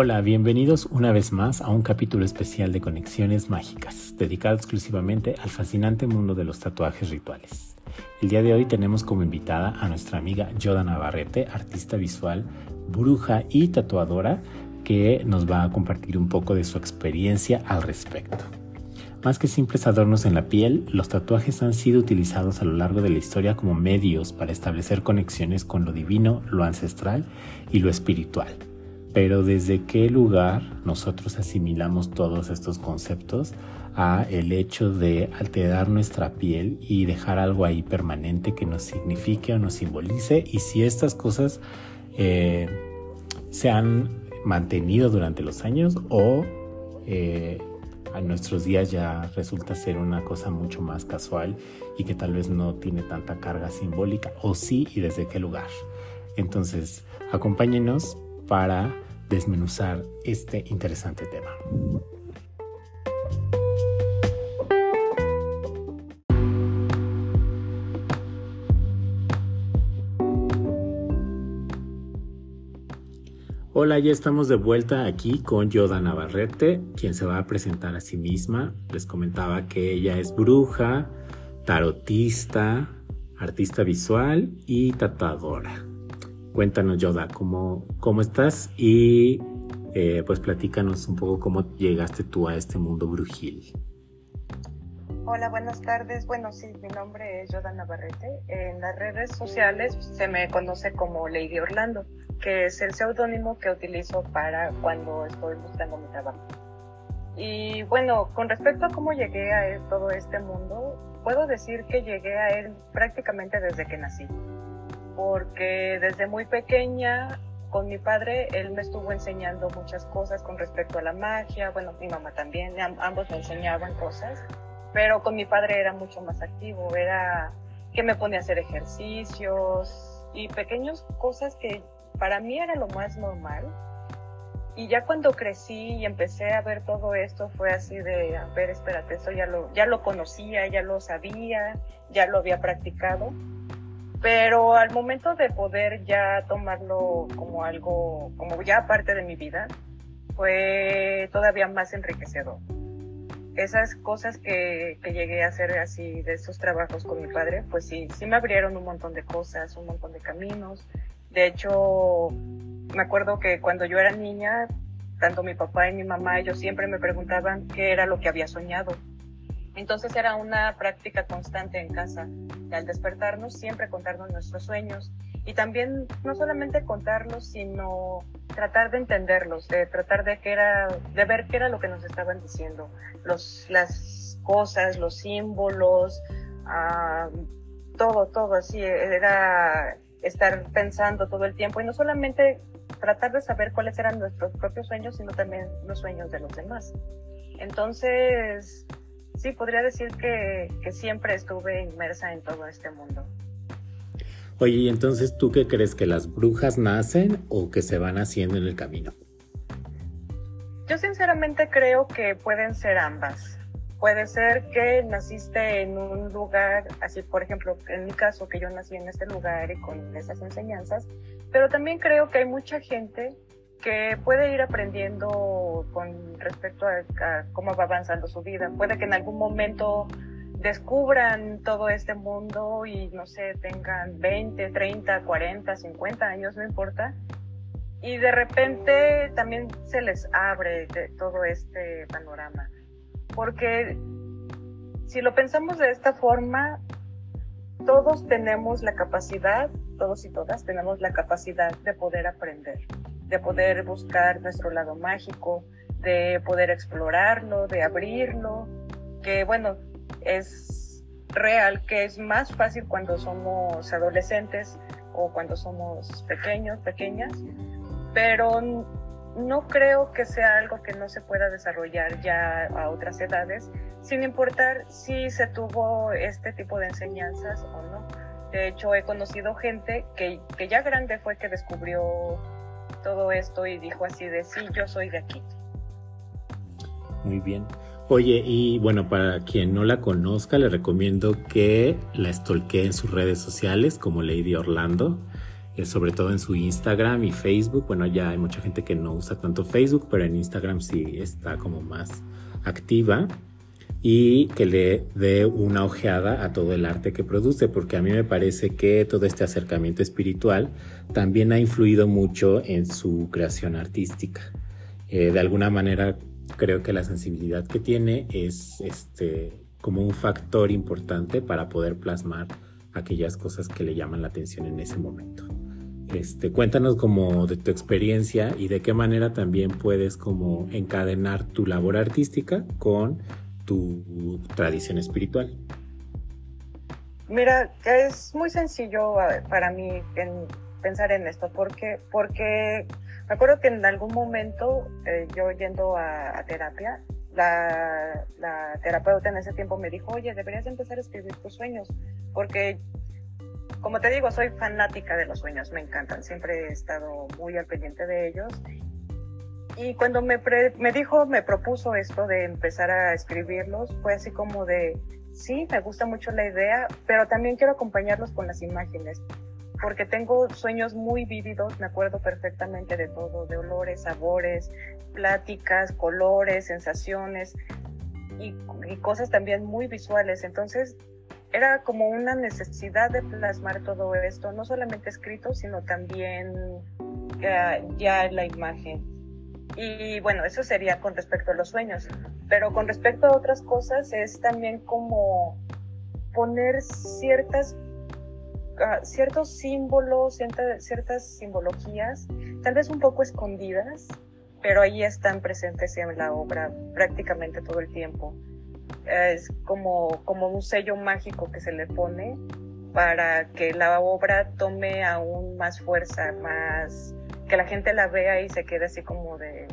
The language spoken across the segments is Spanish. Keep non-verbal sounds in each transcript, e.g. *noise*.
Hola, bienvenidos una vez más a un capítulo especial de Conexiones Mágicas, dedicado exclusivamente al fascinante mundo de los tatuajes rituales. El día de hoy tenemos como invitada a nuestra amiga Yoda Navarrete, artista visual, bruja y tatuadora, que nos va a compartir un poco de su experiencia al respecto. Más que simples adornos en la piel, los tatuajes han sido utilizados a lo largo de la historia como medios para establecer conexiones con lo divino, lo ancestral y lo espiritual pero desde qué lugar nosotros asimilamos todos estos conceptos a el hecho de alterar nuestra piel y dejar algo ahí permanente que nos signifique o nos simbolice y si estas cosas eh, se han mantenido durante los años o eh, a nuestros días ya resulta ser una cosa mucho más casual y que tal vez no tiene tanta carga simbólica o sí y desde qué lugar. Entonces, acompáñenos para desmenuzar este interesante tema. Hola, ya estamos de vuelta aquí con Yoda Navarrete, quien se va a presentar a sí misma. Les comentaba que ella es bruja, tarotista, artista visual y tatuadora. Cuéntanos, Yoda, cómo, cómo estás y eh, pues platícanos un poco cómo llegaste tú a este mundo brujil. Hola, buenas tardes. Bueno, sí, mi nombre es Yoda Navarrete. En las redes sociales se me conoce como Lady Orlando, que es el seudónimo que utilizo para cuando estoy buscando mi trabajo. Y bueno, con respecto a cómo llegué a todo este mundo, puedo decir que llegué a él prácticamente desde que nací porque desde muy pequeña con mi padre él me estuvo enseñando muchas cosas con respecto a la magia, bueno, mi mamá también, ambos me enseñaban cosas, pero con mi padre era mucho más activo, era que me ponía a hacer ejercicios y pequeñas cosas que para mí era lo más normal. Y ya cuando crecí y empecé a ver todo esto fue así de, a ver, espérate, eso ya lo, ya lo conocía, ya lo sabía, ya lo había practicado pero al momento de poder ya tomarlo como algo, como ya parte de mi vida, fue todavía más enriquecedor. Esas cosas que, que, llegué a hacer así, de esos trabajos con mi padre, pues sí, sí me abrieron un montón de cosas, un montón de caminos. De hecho, me acuerdo que cuando yo era niña, tanto mi papá y mi mamá, ellos siempre me preguntaban qué era lo que había soñado entonces era una práctica constante en casa, al despertarnos siempre contarnos nuestros sueños y también no solamente contarlos, sino tratar de entenderlos, de tratar de que era, de ver qué era lo que nos estaban diciendo, los, las cosas, los símbolos, ah, todo, todo así, era estar pensando todo el tiempo y no solamente tratar de saber cuáles eran nuestros propios sueños, sino también los sueños de los demás. Entonces, sí, podría decir que, siempre estuve inmersa en todo este mundo. Oye, y entonces tú qué crees que las brujas nacen o que se van haciendo en el camino? Yo sinceramente creo que pueden ser ambas. Puede ser que naciste en un lugar, así por ejemplo, en mi caso, que yo nací en este lugar y con esas enseñanzas, pero también creo que hay mucha gente que puede ir aprendiendo con respecto a, cómo va avanzando su vida. Puede que en algún momento descubran todo este mundo y no sé, tengan 20, 30, 40, 50 años, no importa. Y de repente también se les abre todo este panorama. Porque si lo pensamos de esta forma, todos tenemos la capacidad, todos y todas tenemos la capacidad de poder aprender de poder buscar nuestro lado mágico, de poder explorarlo, de abrirlo, que bueno, es real, que es más fácil cuando somos adolescentes o cuando somos pequeños, pequeñas, pero no creo que sea algo que no se pueda desarrollar ya a otras edades, sin importar si se tuvo este tipo de enseñanzas o no. De hecho, he conocido gente que, que ya grande fue que descubrió todo esto y dijo así de sí, yo soy de aquí. Muy bien. Oye, y bueno, para quien no la conozca, le recomiendo que la estolquee en sus redes sociales como Lady Orlando. eh, sobre todo en su Instagram y Facebook. Bueno, ya hay mucha gente que no usa tanto Facebook, pero en Instagram sí está como más activa y que le dé una ojeada a todo el arte que produce, porque a mí me parece que todo este acercamiento espiritual también ha influido mucho en su creación artística. Eh, de alguna manera creo que la sensibilidad que tiene es este, como un factor importante para poder plasmar aquellas cosas que le llaman la atención en ese momento. Este, cuéntanos como de tu experiencia y de qué manera también puedes como encadenar tu labor artística con tu tradición espiritual? Mira, es muy sencillo para mí pensar en esto, porque, porque me acuerdo que en algún momento eh, yo yendo a, terapia, la, la, terapeuta en ese tiempo me dijo, oye, deberías empezar a escribir tus sueños, porque como te digo, soy fanática de los sueños, me encantan, siempre he estado muy al pendiente de ellos y cuando me, me dijo, me propuso esto de empezar a escribirlos, fue así como de, sí, me gusta mucho la idea, pero también quiero acompañarlos con las imágenes, porque tengo sueños muy vívidos, me acuerdo perfectamente de todo, de olores, sabores, pláticas, colores, sensaciones y, cosas también muy visuales. Entonces, era como una necesidad de plasmar todo esto, no solamente escrito, sino también ya, ya la imagen. Y bueno, eso sería con respecto a los sueños. Pero con respecto a otras cosas es también como poner ciertas, ah, ciertos símbolos, ciertas, simbologías, tal vez un poco escondidas, pero ahí están presentes en la obra prácticamente todo el tiempo. Es como, como un sello mágico que se le pone para que la obra tome aún más fuerza, más, que la gente la vea y se quede así como de,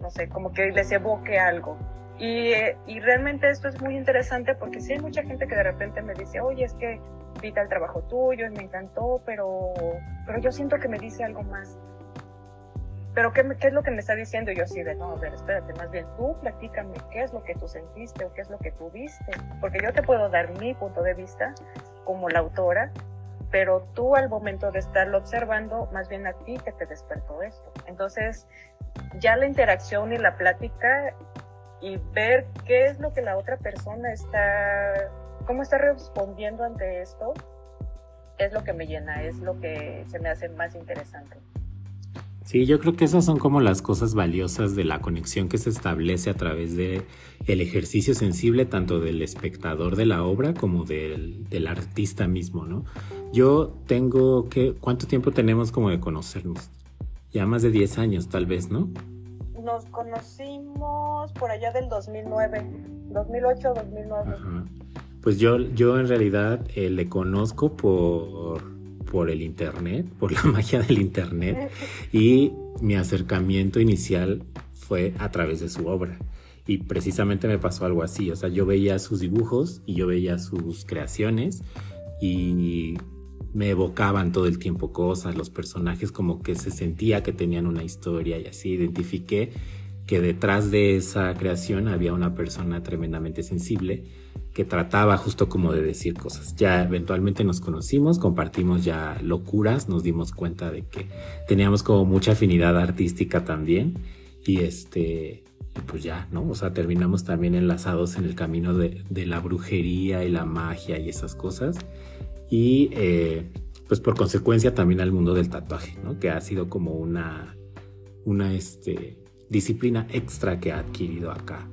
no sé, como que les evoque algo. Y, y, realmente esto es muy interesante porque sí hay mucha gente que de repente me dice, oye, es que vi el trabajo tuyo y me encantó, pero, pero yo siento que me dice algo más. Pero ¿qué, ¿qué, es lo que me está diciendo? Y yo así de, no, a ver, espérate, más bien tú platícame qué es lo que tú sentiste o qué es lo que tú viste. Porque yo te puedo dar mi punto de vista como la autora, pero tú al momento de estarlo observando, más bien a ti que te despertó esto. Entonces, ya la interacción y la plática y ver qué es lo que la otra persona está, cómo está respondiendo ante esto, es lo que me llena, es lo que se me hace más interesante. Sí, yo creo que esas son como las cosas valiosas de la conexión que se establece a través de el ejercicio sensible tanto del espectador de la obra como del, del artista mismo, ¿no? Yo tengo que, ¿cuánto tiempo tenemos como de conocernos? Ya más de 10 años tal vez, ¿no? Nos conocimos por allá del 2009, 2008, 2009. Pues yo, yo en realidad eh, le conozco por, por el internet, por la *laughs* magia del internet y mi acercamiento inicial fue a través de su obra. Y precisamente me pasó algo así, o sea, yo veía sus dibujos y yo veía sus creaciones y me evocaban todo el tiempo cosas, los personajes como que se sentía que tenían una historia y así identifiqué que detrás de esa creación había una persona tremendamente sensible que trataba justo como de decir cosas. Ya eventualmente nos conocimos, compartimos ya locuras, nos dimos cuenta de que teníamos como mucha afinidad artística también y este pues ya, ¿no? O sea, terminamos también enlazados en el camino de, la brujería y la magia y esas cosas y eh, pues por consecuencia también al mundo del tatuaje, ¿no? que ha sido como una, una este, disciplina extra que ha adquirido acá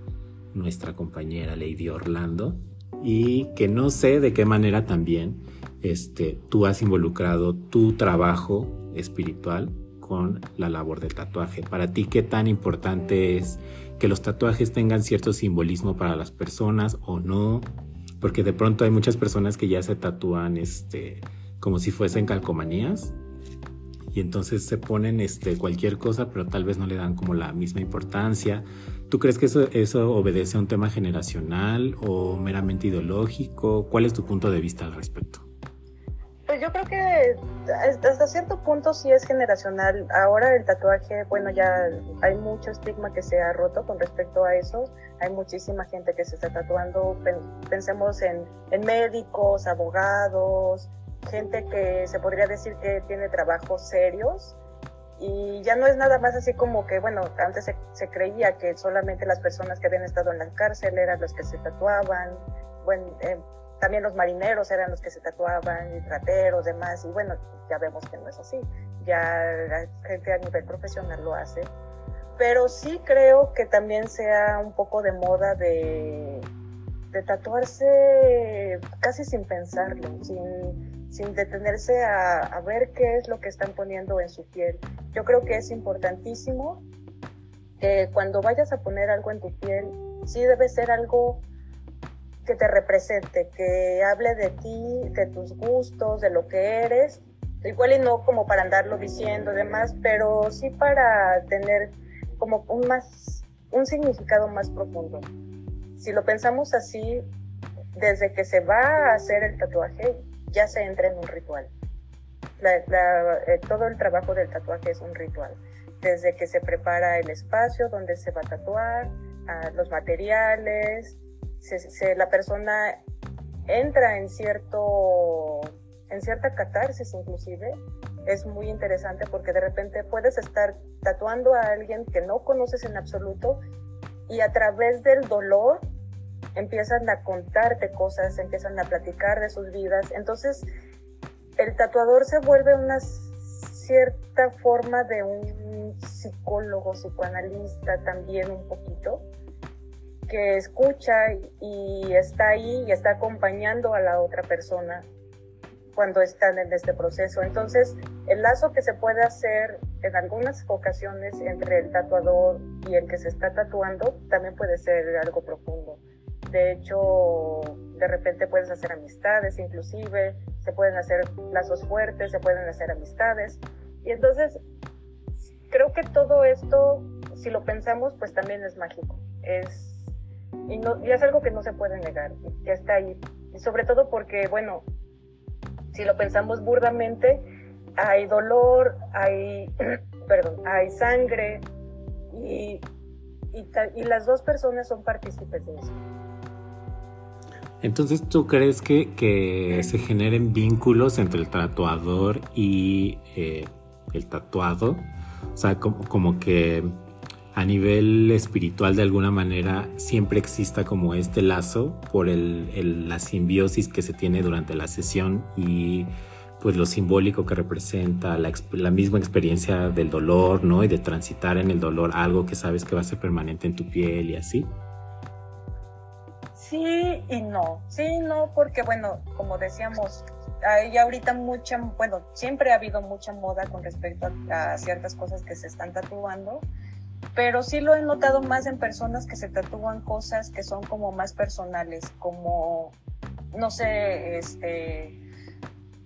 nuestra compañera Lady Orlando y que no sé de qué manera también este, tú has involucrado tu trabajo espiritual con la labor del tatuaje. Para ti, ¿qué tan importante es que los tatuajes tengan cierto simbolismo para las personas o no? porque de pronto hay muchas personas que ya se tatúan este, como si fuesen calcomanías y entonces se ponen este, cualquier cosa, pero tal vez no le dan como la misma importancia. ¿Tú crees que eso, eso obedece a un tema generacional o meramente ideológico? ¿Cuál es tu punto de vista al respecto? Pues yo creo que hasta cierto punto sí es generacional. Ahora el tatuaje, bueno, ya hay mucho estigma que se ha roto con respecto a eso. Hay muchísima gente que se está tatuando. Pensemos en, médicos, abogados, gente que se podría decir que tiene trabajos serios y ya no es nada más así como que, bueno, antes se, creía que solamente las personas que habían estado en la cárcel eran los que se tatuaban, bueno, eh, también los marineros eran los que se tatuaban, y trateros, demás, y bueno, ya vemos que no es así, ya la gente a nivel profesional lo hace, pero sí creo que también sea un poco de moda de, de tatuarse casi sin pensarlo, sin, sin detenerse a, ver qué es lo que están poniendo en su piel. Yo creo que es importantísimo que cuando vayas a poner algo en tu piel, sí debe ser algo que te represente, que hable de ti, de tus gustos, de lo que eres, igual y no como para andarlo diciendo demás, pero sí para tener como un más un significado más profundo. Si lo pensamos así, desde que se va a hacer el tatuaje, ya se entra en un ritual. Eh, todo el trabajo del tatuaje es un ritual. Desde que se prepara el espacio donde se va a tatuar, los materiales, se, la persona entra en cierto en cierta catarsis inclusive es muy interesante porque de repente puedes estar tatuando a alguien que no conoces en absoluto y a través del dolor empiezan a contarte cosas, empiezan a platicar de sus vidas. Entonces, el tatuador se vuelve una cierta forma de un psicólogo, psicoanalista también un poquito, que escucha y está ahí y está acompañando a la otra persona cuando están en este proceso. Entonces, el lazo que se puede hacer en algunas ocasiones entre el tatuador y el que se está tatuando también puede ser algo profundo. De hecho, de repente puedes hacer amistades, inclusive, se pueden hacer lazos fuertes, se pueden hacer amistades. Y entonces, creo que todo esto, si lo pensamos, pues también es mágico. Es y, no, y es algo que no se puede negar, ya está ahí. Y sobre todo porque, bueno, si lo pensamos burdamente, hay dolor, hay, *clears throat* perdón, hay sangre y, y, y, las dos personas son partícipes de eso. Entonces, ¿tú crees que, que se generen vínculos entre el tatuador y eh, el tatuado? O sea, como, como que a nivel espiritual de alguna manera siempre exista como este lazo por el, la simbiosis que se tiene durante la sesión y pues lo simbólico que representa la, la, misma experiencia del dolor, ¿no? Y de transitar en el dolor algo que sabes que va a ser permanente en tu piel y así. Sí y no, sí y no, porque bueno, como decíamos, hay ahorita mucha, bueno, siempre ha habido mucha moda con respecto a ciertas cosas que se están tatuando pero sí lo he notado más en personas que se tatúan cosas que son como más personales, como, no sé, este,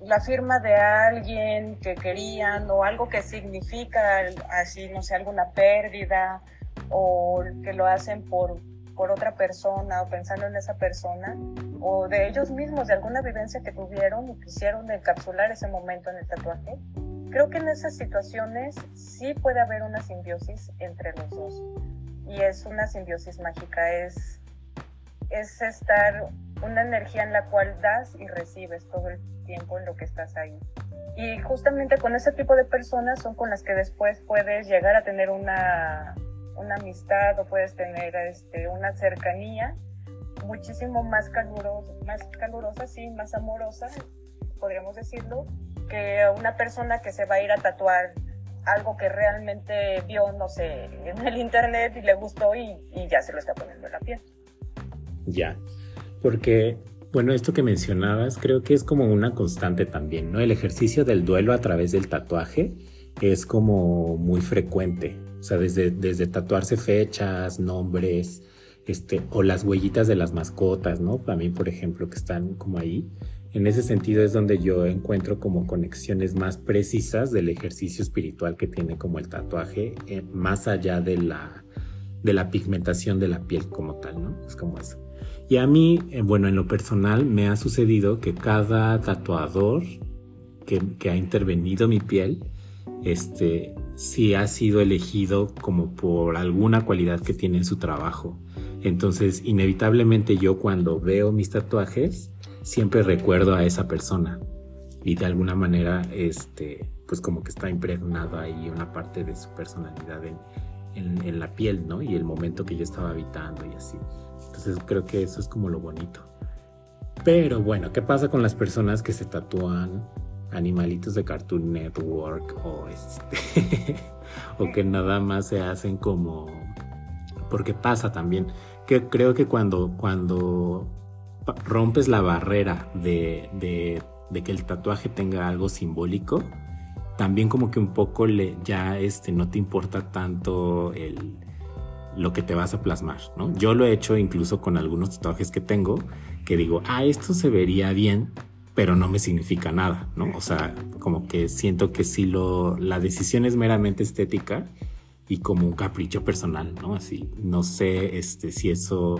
la firma de alguien que querían o algo que significa así, no sé, alguna pérdida o que lo hacen por, por otra persona o pensando en esa persona o de ellos mismos, de alguna vivencia que tuvieron y quisieron encapsular ese momento en el tatuaje creo que en esas situaciones sí puede haber una simbiosis entre los dos. Y es una simbiosis mágica, es, es estar una energía en la cual das y recibes todo el tiempo en lo que estás ahí. Y justamente con ese tipo de personas son con las que después puedes llegar a tener una, una amistad o puedes tener este, una cercanía muchísimo más calurosa, más calurosa, sí, más amorosa, podríamos decirlo, que una persona que se va a ir a tatuar algo que realmente vio, no sé, en el internet y le gustó y, ya se lo está poniendo en la piel. Ya, porque, bueno, esto que mencionabas creo que es como una constante también, ¿no? El ejercicio del duelo a través del tatuaje es como muy frecuente, sea, desde, desde tatuarse fechas, nombres, este, o las huellitas de las mascotas, ¿no? También, por ejemplo, que están como ahí en ese sentido es donde yo encuentro como conexiones más precisas del ejercicio espiritual que tiene como el tatuaje, eh, más allá de la, de la pigmentación de la piel como tal, ¿no? Es como eso. Y a mí, eh, bueno, en lo personal me ha sucedido que cada tatuador que ha intervenido mi piel, este, sí ha sido elegido como por alguna cualidad que tiene en su trabajo. Entonces, inevitablemente yo cuando veo mis tatuajes, siempre recuerdo a esa persona. y de alguna manera, este, pues como que está impregnado ahí una parte de su personalidad en, en, la piel, ¿no? Y el momento que yo estaba habitando y así. Entonces creo que eso es como lo bonito. Pero bueno, ¿qué pasa con las personas que se tatúan animalitos de Cartoon Network o este *laughs* o que nada más se hacen como porque pasa también que creo que cuando cuando rompes la barrera de, de, que el tatuaje tenga algo simbólico también como que un poco le, ya este, no te importa tanto el, lo que te vas a plasmar, ¿no? Yo lo he hecho incluso con algunos tatuajes que tengo, que digo, ah, esto se vería bien, pero no me significa nada, ¿no? O sea, como que siento que si lo, la decisión es meramente estética y como un capricho personal, ¿no? Así, no sé este, si eso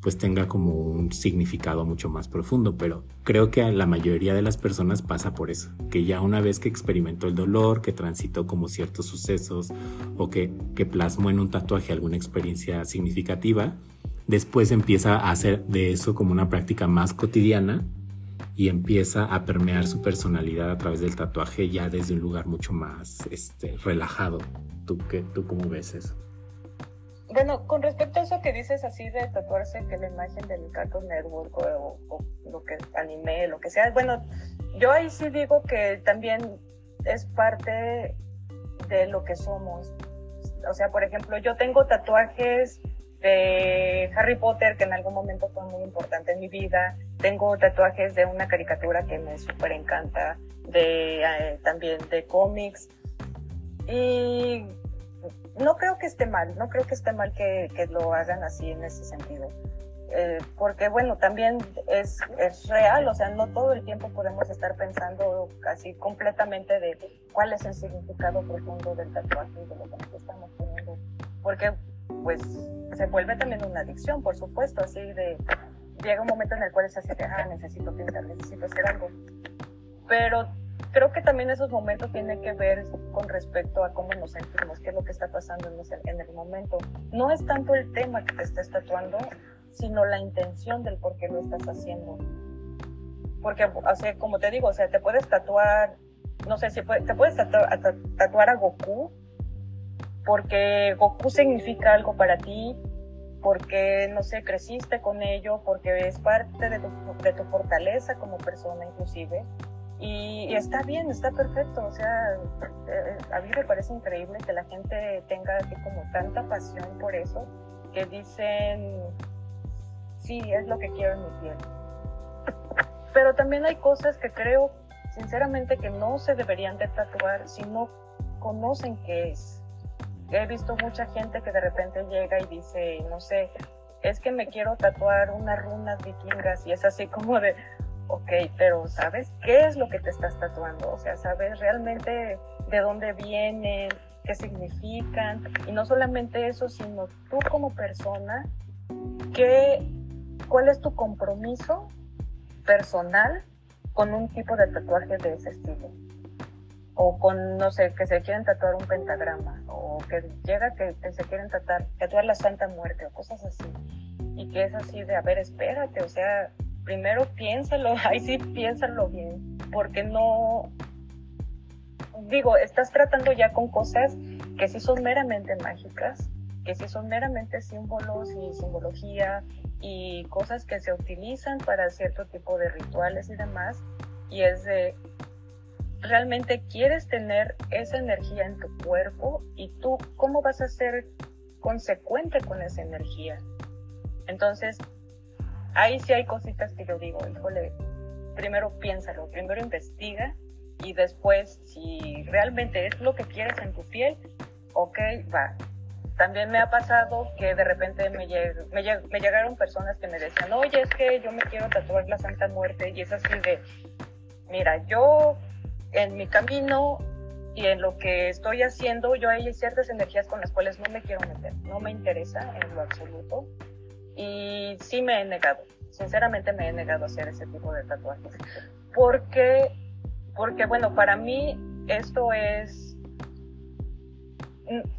pues tenga como un significado mucho más profundo, pero creo que la mayoría de las personas pasa por eso, que ya una vez que experimentó el dolor, que transitó como ciertos sucesos o que, que plasmó en un tatuaje alguna experiencia significativa, después empieza a hacer de eso como una práctica más cotidiana y empieza a permear su personalidad a través del tatuaje ya desde un lugar mucho más este, relajado. ¿Tú, qué, ¿Tú cómo ves eso? Bueno, con respecto a eso que dices así de tatuarse que la imagen del Cartoon Network o, lo que anime, lo que sea, bueno, yo ahí sí digo que también es parte de lo que somos. O sea, por ejemplo, yo tengo tatuajes de Harry Potter que en algún momento fue muy importante en mi vida. Tengo tatuajes de una caricatura que me súper encanta, de eh, también de cómics. Y no creo que esté mal, no creo que esté mal que, lo hagan así en ese sentido. Eh, porque bueno, también es, es, real, o sea, no todo el tiempo podemos estar pensando casi completamente de cuál es el significado profundo del tatuaje y de lo que estamos poniendo, porque pues se vuelve también una adicción, por supuesto, así de, llega un momento en el cual es así de, ah, necesito pintar, necesito hacer algo, pero creo que también esos momentos tienen que ver con respecto a cómo nos sentimos, qué es lo que está pasando en, el momento. No es tanto el tema que te estés tatuando, sino la intención del por qué lo estás haciendo. Porque, o como te digo, o sea, te puedes tatuar, no sé si te puedes tatuar, tatuar a Goku, porque Goku significa algo para ti, porque, no sé, creciste con ello, porque es parte de tu, de tu fortaleza como persona inclusive y, está bien, está perfecto. O sea, eh, a mí me parece increíble que la gente tenga como tanta pasión por eso, que dicen, sí, es lo que quiero en mi piel. Pero también hay cosas que creo, sinceramente, que no se deberían de tatuar si no conocen qué es. He visto mucha gente que de repente llega y dice, no sé, es que me quiero tatuar unas runas vikingas y es así como de, ok, pero ¿sabes qué es lo que te estás tatuando? O sea, ¿sabes realmente de dónde vienen, qué significan? Y no solamente eso, sino tú como persona, ¿qué, ¿cuál es tu compromiso personal con un tipo de tatuaje de ese estilo? O con, no sé, que se quieren tatuar un pentagrama, o que llega que, se quieren tatuar, tatuar la Santa Muerte, o cosas así. Y que es así de, a ver, espérate, o sea, primero piénsalo, *laughs* ahí sí piénsalo bien, porque no, digo, estás tratando ya con cosas que sí son meramente mágicas, que sí son meramente símbolos y simbología y cosas que se utilizan para cierto tipo de rituales y demás, y es de, realmente quieres tener esa energía en tu cuerpo y tú, ¿cómo vas a ser consecuente con esa energía? Entonces, ahí sí hay cositas que yo digo, híjole, primero piénsalo, primero investiga y después si realmente es lo que quieres en tu piel, ok, va. También me ha pasado que de repente me, me, me llegaron personas que me decían, oye, es que yo me quiero tatuar la Santa Muerte y es así de, mira, yo en mi camino y en lo que estoy haciendo, yo hay ciertas energías con las cuales no me quiero meter, no me interesa en lo absoluto y sí me he negado, sinceramente me he negado a hacer ese tipo de tatuajes. Porque, porque bueno, para mí esto es,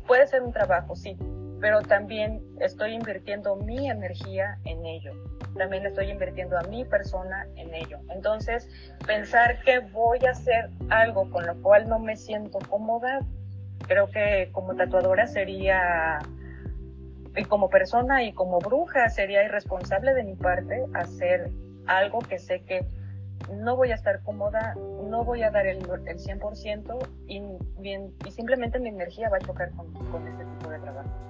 puede ser un trabajo, sí, pero también estoy invirtiendo mi energía en ello. También estoy invirtiendo a mi persona en ello. Entonces, pensar que voy a hacer algo con lo cual no me siento cómoda, creo que como tatuadora sería, y como persona y como bruja, sería irresponsable de mi parte hacer algo que sé que no voy a estar cómoda, no voy a dar el, el 100% y, y simplemente mi energía va a chocar con, con este tipo de trabajo.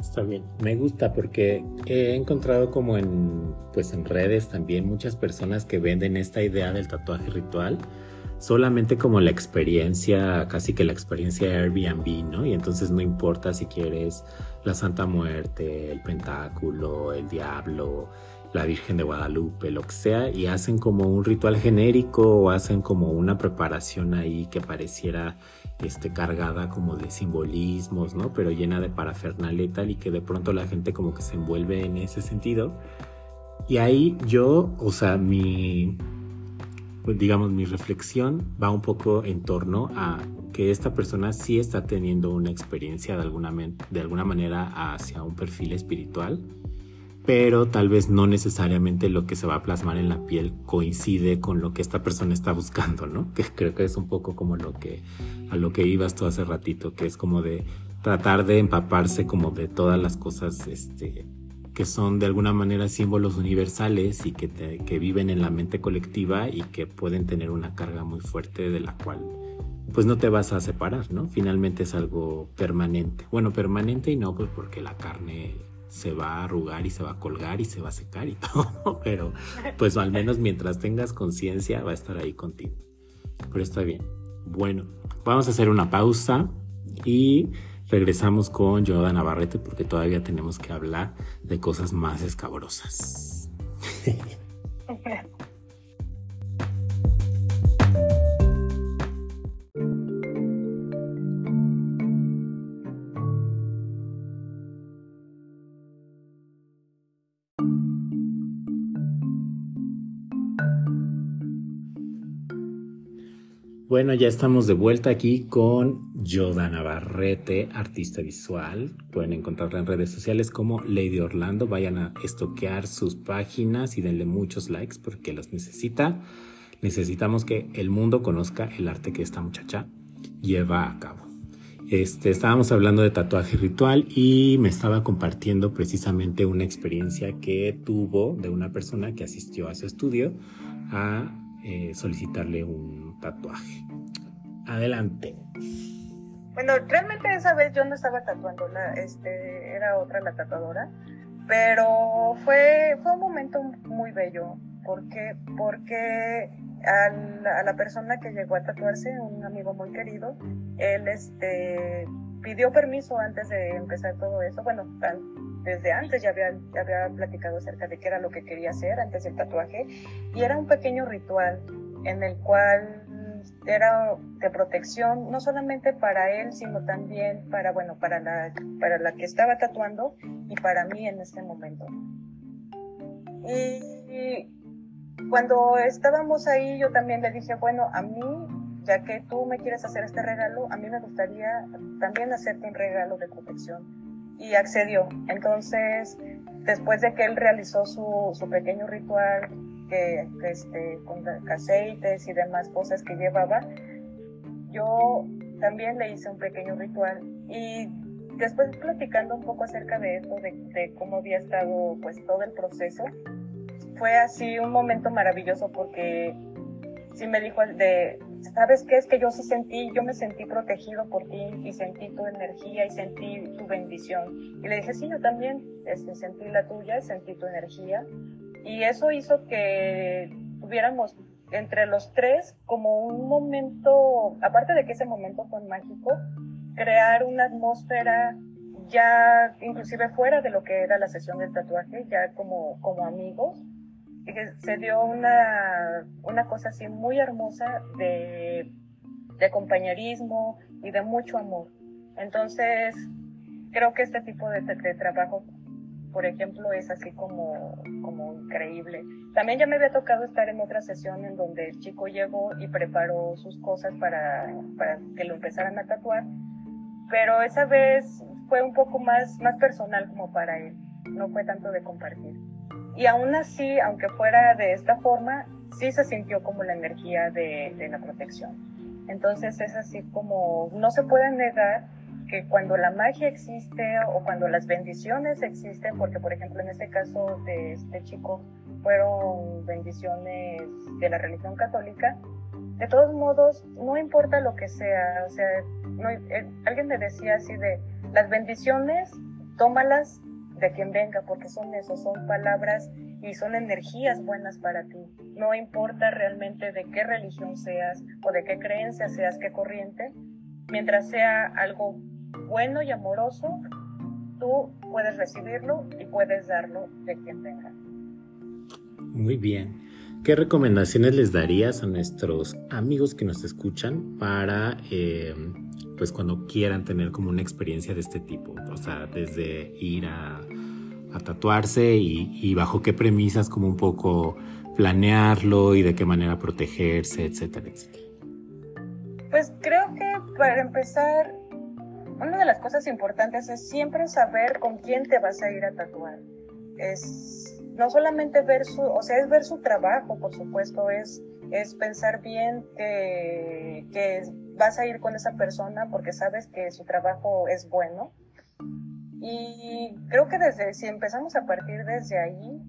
Está bien, me gusta porque he encontrado como en, pues en redes también muchas personas que venden esta idea del tatuaje ritual solamente como la experiencia, casi que la experiencia Airbnb, ¿no? Y entonces no importa si quieres la Santa Muerte, el Pentáculo, el Diablo, la Virgen de Guadalupe, lo que sea, y hacen como un ritual genérico o hacen como una preparación ahí que pareciera este, cargada como de simbolismos, ¿no? Pero llena de parafernalia y tal, y que de pronto la gente como que se envuelve en ese sentido. Y ahí yo, o sea, mi, digamos, mi reflexión va un poco en torno a que esta persona sí está teniendo una experiencia de alguna, de alguna manera hacia un perfil espiritual pero tal vez no necesariamente lo que se va a plasmar en la piel coincide con lo que esta persona está buscando, ¿no? Que creo que es un poco como lo que a lo que ibas tú hace ratito, que es como de tratar de empaparse como de todas las cosas este que son de alguna manera símbolos universales y que, que viven en la mente colectiva y que pueden tener una carga muy fuerte de la cual pues no te vas a separar, ¿no? Finalmente es algo permanente. Bueno, permanente y no, pues porque la carne se va a arrugar y se va a colgar y se va a secar y *laughs* todo, pero pues al menos mientras tengas conciencia va a estar ahí contigo. Pero está bien. Bueno, vamos a hacer una pausa y regresamos con Yoda Navarrete porque todavía tenemos que hablar de cosas más escabrosas. *laughs* Bueno, ya estamos de vuelta aquí con Yoda Navarrete, artista visual. Pueden encontrarla en redes sociales como Lady Orlando. Vayan a estoquear sus páginas y denle muchos likes porque los necesita. Necesitamos que el mundo conozca el arte que esta muchacha lleva a cabo. Este, estábamos hablando de tatuaje ritual y me estaba compartiendo precisamente una experiencia que tuvo de una persona que asistió a su estudio a eh, solicitarle un tatuaje. Adelante. Bueno, realmente esa vez yo no estaba tatuando, la, este, era otra la tatuadora, pero fue, fue un momento muy bello. porque Porque a la persona que llegó a tatuarse, un amigo muy querido, él este, pidió permiso antes de empezar todo eso. Bueno, desde antes ya había, ya había platicado acerca de qué era lo que quería hacer antes del tatuaje y era un pequeño ritual en el cual era de protección no solamente para él sino también para bueno para la para la que estaba tatuando y para mí en este momento y cuando estábamos ahí yo también le dije bueno a mí ya que tú me quieres hacer este regalo a mí me gustaría también hacerte un regalo de protección y accedió. Entonces, después de que él realizó su, su pequeño ritual que, este, con aceites y demás cosas que llevaba, yo también le hice un pequeño ritual. Y después platicando un poco acerca de esto, de, de cómo había estado pues todo el proceso, fue así un momento maravilloso porque sí me dijo de, ¿sabes qué? Es que yo sí sentí, yo me sentí protegido por ti y sentí tu energía y sentí tu bendición. Y le dije, sí, yo también este, sentí la tuya, sentí tu energía. Y eso hizo que tuviéramos entre los tres como un momento, aparte de que ese momento fue mágico, crear una atmósfera ya inclusive fuera de lo que era la sesión del tatuaje, ya como, como amigos, se dio una, una cosa así muy hermosa de, de compañerismo y de mucho amor. Entonces, creo que este tipo de, de, trabajo, por ejemplo, es así como, como increíble. También ya me había tocado estar en otra sesión en donde el chico llegó y preparó sus cosas para, para que lo empezaran a tatuar, pero esa vez fue un poco más, más personal como para él, no fue tanto de compartir. Y aún así, aunque fuera de esta forma, sí se sintió como la energía de, la protección. Entonces es así como, no se puede negar que cuando la magia existe o cuando las bendiciones existen, porque por ejemplo en este caso de este chico fueron bendiciones de la religión católica, de todos modos, no importa lo que sea, o sea, eh, alguien me decía así de, las bendiciones, tómalas de quien venga, porque son eso, son palabras y son energías buenas para ti. No importa realmente de qué religión seas o de qué creencia seas, qué corriente, mientras sea algo bueno y amoroso, tú puedes recibirlo y puedes darlo de quien venga. Muy bien. ¿Qué recomendaciones les darías a nuestros amigos que nos escuchan para, eh, pues cuando quieran tener como una experiencia de este tipo? O sea, desde ir a, tatuarse y, bajo qué premisas, como un poco planearlo y de qué manera protegerse, etcétera, etcétera. Pues creo que para empezar, una de las cosas importantes es siempre saber con quién te vas a ir a tatuar. Es no solamente ver su, o sea, es ver su trabajo, por supuesto, es, es pensar bien que, que vas a ir con esa persona porque sabes que su trabajo es bueno. Y creo que desde, si empezamos a partir desde ahí,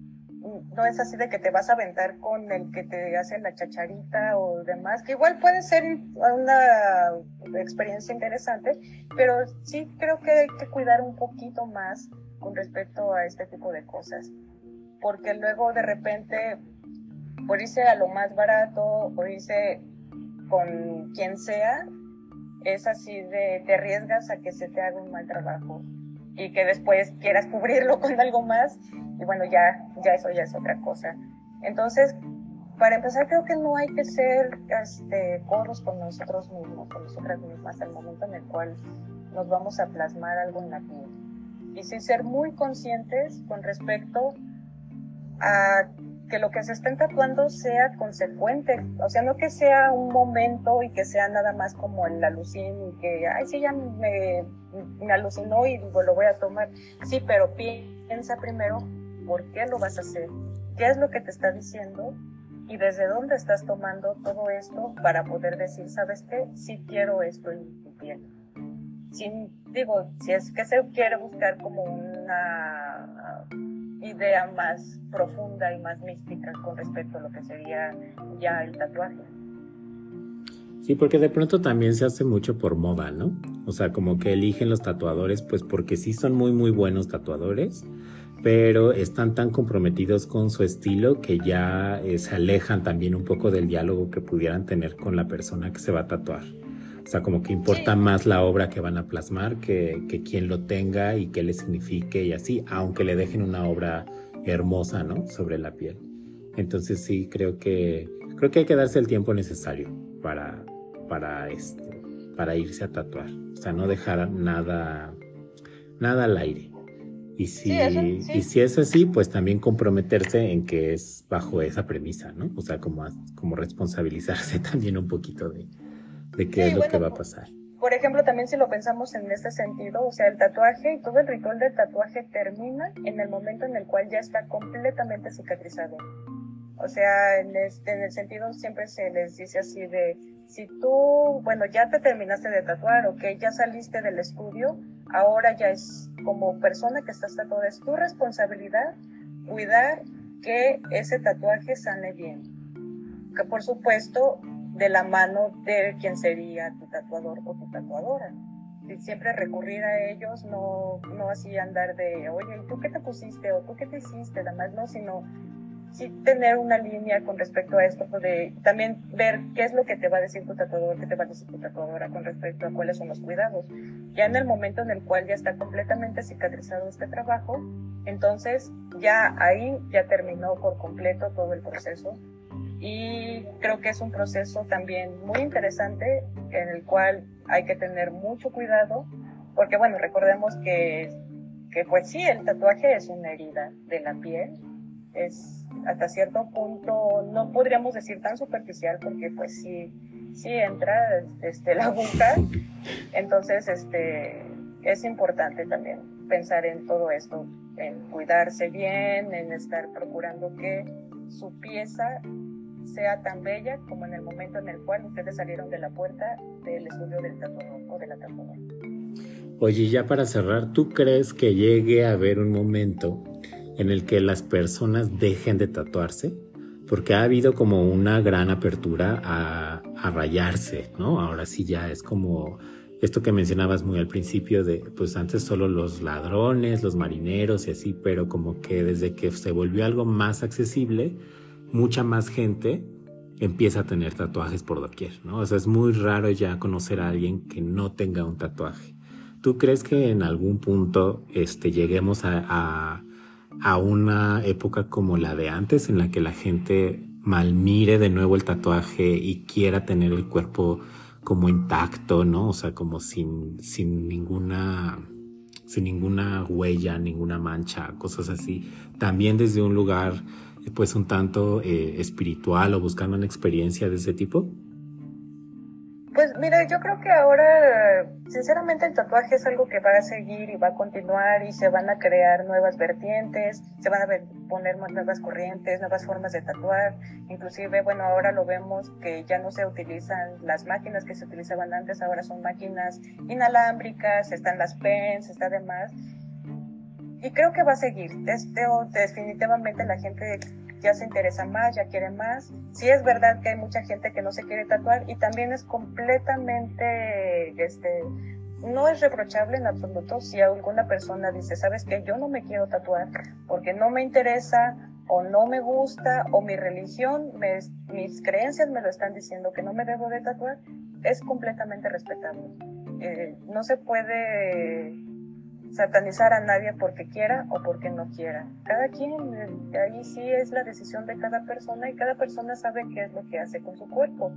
no es así de que te vas a aventar con el que te hace la chacharita o demás, que igual puede ser una experiencia interesante, pero sí creo que hay que cuidar un poquito más con respecto a este tipo de cosas porque luego de repente, por irse a lo más barato o irse con quien sea, es así de te arriesgas a que se te haga un mal trabajo y que después quieras cubrirlo *laughs* con algo más y bueno, ya, ya eso ya es otra cosa. Entonces, para empezar, creo que no hay que ser este, corros con nosotros mismos, con nosotras mismas, al momento en el cual nos vamos a plasmar algo en la piel. Y sí ser muy conscientes con respecto a que lo que se estén tatuando sea consecuente, o sea, no que sea un momento y que sea nada más como el alucin y que, ay, sí, ya me, me alucinó y lo voy a tomar. Sí, pero piensa primero por qué lo vas a hacer, qué es lo que te está diciendo y desde dónde estás tomando todo esto para poder decir, ¿sabes qué? Sí quiero esto en mi piel. Digo, si es que se quiere buscar como una idea más profunda y más mística con respecto a lo que sería ya el tatuaje. Sí, porque de pronto también se hace mucho por moda, ¿no? O sea, como que eligen los tatuadores, pues porque sí son muy, muy buenos tatuadores, pero están tan comprometidos con su estilo que ya eh, se alejan también un poco del diálogo que pudieran tener con la persona que se va a tatuar. O sea, como que importa más la obra que van a plasmar que, que quien lo tenga y qué le signifique y así, aunque le dejen una obra hermosa, ¿no? Sobre la piel. Entonces sí, creo que, creo que hay que darse el tiempo necesario para, para, este, para irse a tatuar. O sea, no dejar nada, nada al aire. Y si, y si es así, pues también comprometerse en que es bajo esa premisa, ¿no? O sea, como, como responsabilizarse *laughs* también un poquito de, de qué es lo que va a pasar. Por ejemplo, también si lo pensamos en este sentido, o sea, el tatuaje y todo el ritual del tatuaje termina en el momento en el cual ya está completamente cicatrizado. O sea, en, este, en el sentido siempre se les dice así de, si tú, bueno, ya te terminaste de tatuar, o que ya saliste del estudio, ahora ya es como persona que estás tatuada, es tu responsabilidad cuidar que ese tatuaje sane bien. Que por supuesto de la mano de quien sería tu tatuador o tu tatuadora. Y siempre recurrir a ellos, no, no así andar de, oye, ¿y tú qué te pusiste? o tú qué te hiciste, nada más, no, sino sí tener una línea con respecto a esto, de también ver qué es lo que te va a decir tu tatuador, qué te va a decir tu tatuadora con respecto a cuáles son los cuidados. Ya en el momento en el cual ya está completamente cicatrizado este trabajo, entonces ya ahí ya terminó por completo todo el proceso y creo que es un proceso también muy interesante en el cual hay que tener mucho cuidado porque bueno, recordemos que, que pues sí, el tatuaje es una herida de la piel, es hasta cierto punto, no podríamos decir tan superficial porque pues sí, sí entra este, la aguja, entonces este, es importante también pensar en todo esto, en cuidarse bien, en estar procurando que su pieza sea tan bella como en el momento en el cual ustedes salieron de la puerta del estudio del tatuador o de la tatuadora. Oye, ya para cerrar, ¿tú crees que llegue a haber un momento en el que las personas dejen de tatuarse? Porque ha habido como una gran apertura a, a rayarse, ¿no? Ahora sí ya es como esto que mencionabas muy al principio de, pues antes solo los ladrones, los marineros y así, pero como que desde que se volvió algo más accesible, mucha más gente empieza a tener tatuajes por doquier, ¿no? O sea, es muy raro ya conocer a alguien que no tenga un tatuaje. ¿Tú crees que en algún punto este, lleguemos a, a, una época como la de antes, en la que la gente malmire de nuevo el tatuaje y quiera tener el cuerpo como intacto, ¿no? O sea, como sin, sin ninguna sin ninguna huella, ninguna mancha, cosas así. También desde un lugar pues un tanto eh, espiritual o buscando una experiencia de ese tipo? Pues mira, yo creo que ahora, sinceramente, el tatuaje es algo que va a seguir y va a continuar y se van a crear nuevas vertientes, se van a poner nuevas corrientes, nuevas formas de tatuar. Inclusive, bueno, ahora lo vemos que ya no se utilizan las máquinas que se utilizaban antes, ahora son máquinas inalámbricas, están las pens, está demás y creo que va a seguir. Este, definitivamente la gente ya se interesa más, ya quiere más. Sí es verdad que hay mucha gente que no se quiere tatuar y también es completamente, este, no es reprochable en absoluto si alguna persona dice, sabes que yo no me quiero tatuar porque no me interesa o no me gusta o mi religión, mis creencias me lo están diciendo que no me debo de tatuar, es completamente respetable. Eh, no se puede satanizar a nadie porque quiera o porque no quiera. Cada quien, eh, ahí sí es la decisión de cada persona y cada persona sabe qué es lo que hace con su cuerpo.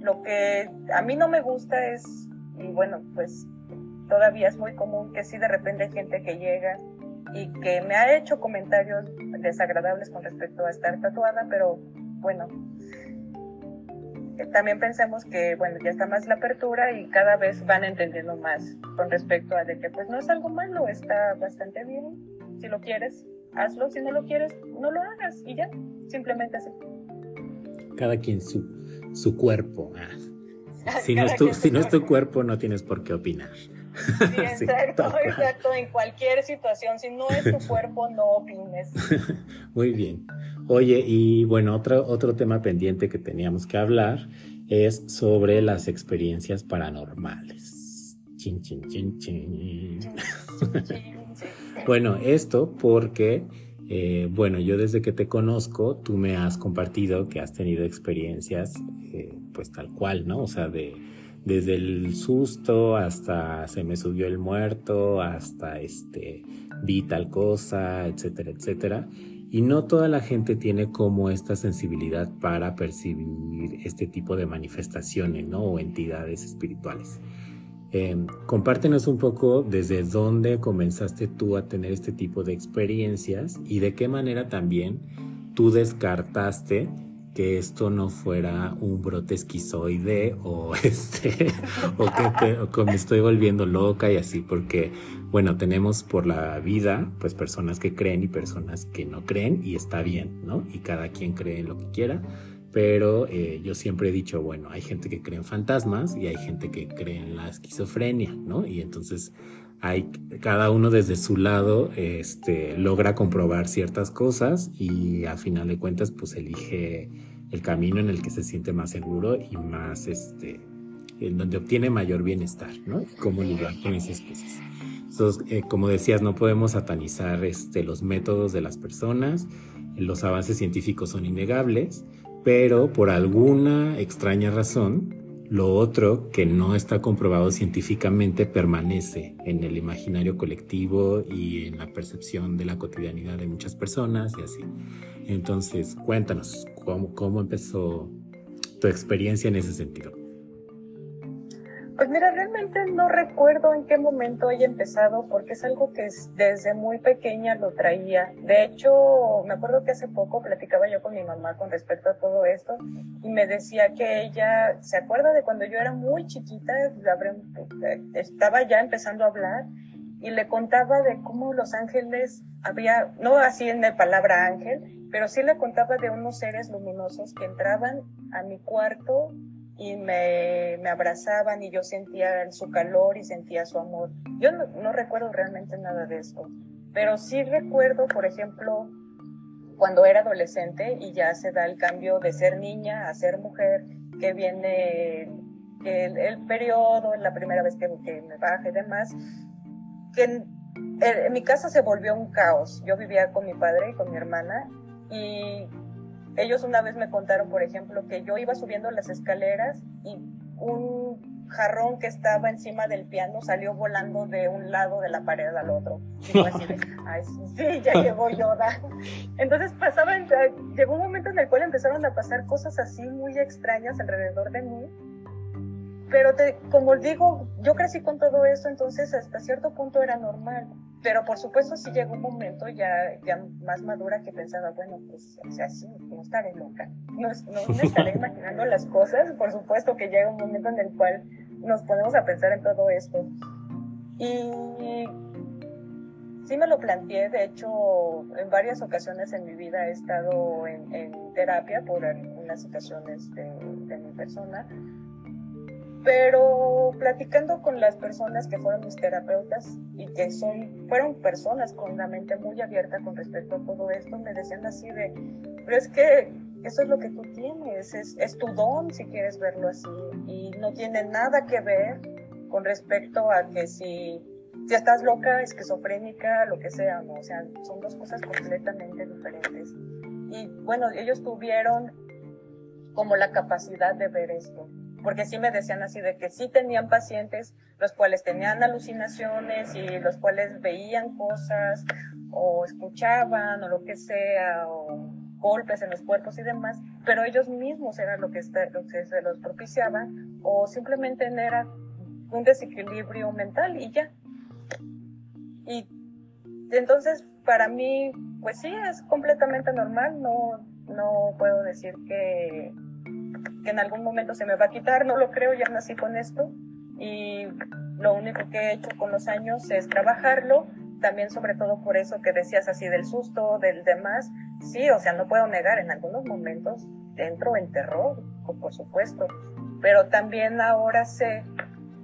Lo que a mí no me gusta es, y bueno, pues todavía es muy común que sí de repente hay gente que llega y que me ha hecho comentarios desagradables con respecto a estar tatuada, pero bueno, también pensemos que, bueno, ya está más la apertura y cada vez van entendiendo más con respecto a de que pues no es algo malo, está bastante bien. Si lo quieres, hazlo, si no lo quieres, no lo hagas y ya, simplemente así. Cada quien su, su cuerpo. Ah. *laughs* Si, no es, tu, si no es tu cuerpo, no tienes por qué opinar. *laughs* Sí, exacto, exacto. En cualquier situación, si no es tu cuerpo, no opines. *laughs* Muy bien. Oye, y bueno, otro, otro tema pendiente que teníamos que hablar es sobre las experiencias paranormales. Chin, chin, chin, chin. *laughs* bueno, esto porque, eh, bueno, yo desde que te conozco, tú me has compartido que has tenido experiencias, eh, pues tal cual, ¿no? O sea, de desde el susto hasta se me subió el muerto, hasta este vi tal cosa, etcétera, etcétera. Y no toda la gente tiene como esta sensibilidad para percibir este tipo de manifestaciones, ¿no? O entidades espirituales. Em, compártenos un poco desde dónde comenzaste tú a tener este tipo de experiencias y de qué manera también tú descartaste que esto no fuera un brote esquizoide o *laughs* este o que, me estoy volviendo loca y así porque bueno tenemos por la vida pues personas que creen y personas que no creen y está bien no y cada quien cree lo que quiera pero eh, yo siempre he dicho bueno hay gente que cree en fantasmas y hay gente que cree en la esquizofrenia no y entonces hay cada uno desde su lado este, logra comprobar ciertas cosas y a final de cuentas pues elige el camino en el que se siente más seguro y más este en donde obtiene mayor bienestar, ¿no? Cómo lidiar con esas cosas. Entonces, eh, como decías, no podemos satanizar este, los métodos de las personas, los avances científicos son innegables, pero por alguna extraña razón, lo otro que no está comprobado científicamente permanece en el imaginario colectivo y en la percepción de la cotidianidad de muchas personas y así. Entonces, cuéntanos cómo, cómo empezó tu experiencia en ese sentido. Pues mira, realmente no recuerdo en qué momento haya empezado porque es algo que desde muy pequeña lo traía. De hecho, me acuerdo que hace poco platicaba yo con mi mamá con respecto a todo esto y me decía que ella se acuerda de cuando yo era muy chiquita, estaba ya empezando a hablar y le contaba de cómo los ángeles había, no así en la palabra ángel, pero sí le contaba de unos seres luminosos que entraban a mi cuarto y me, me, abrazaban y yo sentía su calor y sentía su amor. Yo no, recuerdo realmente nada de esto, pero sí recuerdo, por ejemplo, cuando era adolescente y ya se da el cambio de ser niña a ser mujer, que viene el, el periodo, la primera vez que, que me baja y demás, que en mi casa se volvió un caos. Yo vivía con mi padre y con mi hermana y ellos una vez me contaron, por ejemplo, que yo iba subiendo las escaleras y un jarrón que estaba encima del piano salió volando de un lado de la pared al otro. Y así de, *laughs* ay, sí, ya llegó Yoda. Entonces pasaba, llegó un momento en el cual empezaron a pasar cosas así muy extrañas alrededor de mí. Pero te, como digo, yo crecí con todo eso, entonces hasta cierto punto era normal pero por supuesto sí llegó un momento ya, ya más madura que pensaba, bueno, pues, o sea, sí, no estaré loca, no, no me estaré *laughs* imaginando las cosas, por supuesto que llega un momento en el cual nos ponemos a pensar en todo esto. Y sí me lo planteé, de hecho, en varias ocasiones en mi vida he estado en, en terapia por algunas situaciones de, de mi persona pero platicando con las personas que fueron mis terapeutas y que son, fueron personas con una mente muy abierta con respecto a todo esto, me decían así de, pero es que eso es lo que tú tienes, es, es tu don si quieres verlo así y no tiene nada que ver con respecto a que si, si estás loca, esquizofrénica, lo que sea, ¿no? O sea, son dos cosas completamente diferentes. Y bueno, ellos tuvieron como la capacidad de ver esto porque sí me decían así de que sí tenían pacientes los cuales tenían alucinaciones y los cuales veían cosas o escuchaban o lo que sea, o golpes en los cuerpos y demás, pero ellos mismos eran lo que, lo que se los propiciaban o simplemente era un desequilibrio mental y ya. Y entonces para mí, pues sí, es completamente normal, no, no puedo decir que que en algún momento se me va a quitar, no lo creo, ya nací con esto. Y lo único que he hecho con los años es trabajarlo, también sobre todo por eso que decías así del susto, del demás, sí, o sea, no puedo negar, en algunos momentos entro en terror, por supuesto, pero también ahora sé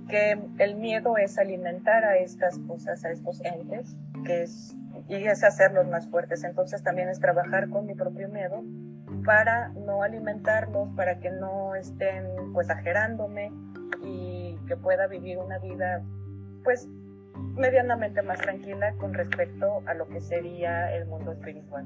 que el miedo es alimentar a estas cosas, a estos entes, que es, y es hacerlos más fuertes, entonces también es trabajar con mi propio miedo para no alimentarlos, para que no estén pues exagerándome y que pueda vivir una vida pues medianamente más tranquila con respecto a lo que sería el mundo espiritual.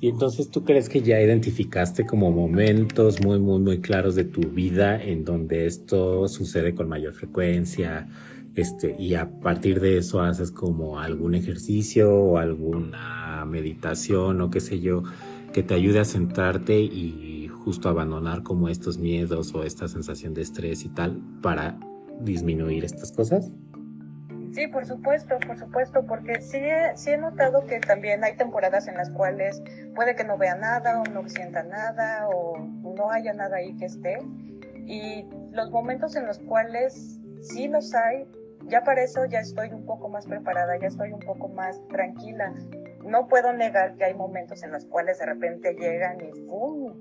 Y entonces tú crees que ya identificaste como momentos muy, muy, muy claros de tu vida en donde esto sucede con mayor frecuencia, este, y a partir de eso haces como algún ejercicio o alguna meditación o qué sé yo, que te ayude a centrarte y justo abandonar como estos miedos o esta sensación de estrés y tal para disminuir estas cosas? Sí, por supuesto, por supuesto, porque sí he, sí he notado que también hay temporadas en las cuales puede que no vea nada o no sienta nada o no haya nada ahí que esté. Y los momentos en los cuales sí los hay, ya para eso ya estoy un poco más preparada, ya estoy un poco más tranquila no puedo negar que hay momentos en los cuales de repente llegan y ¡pum!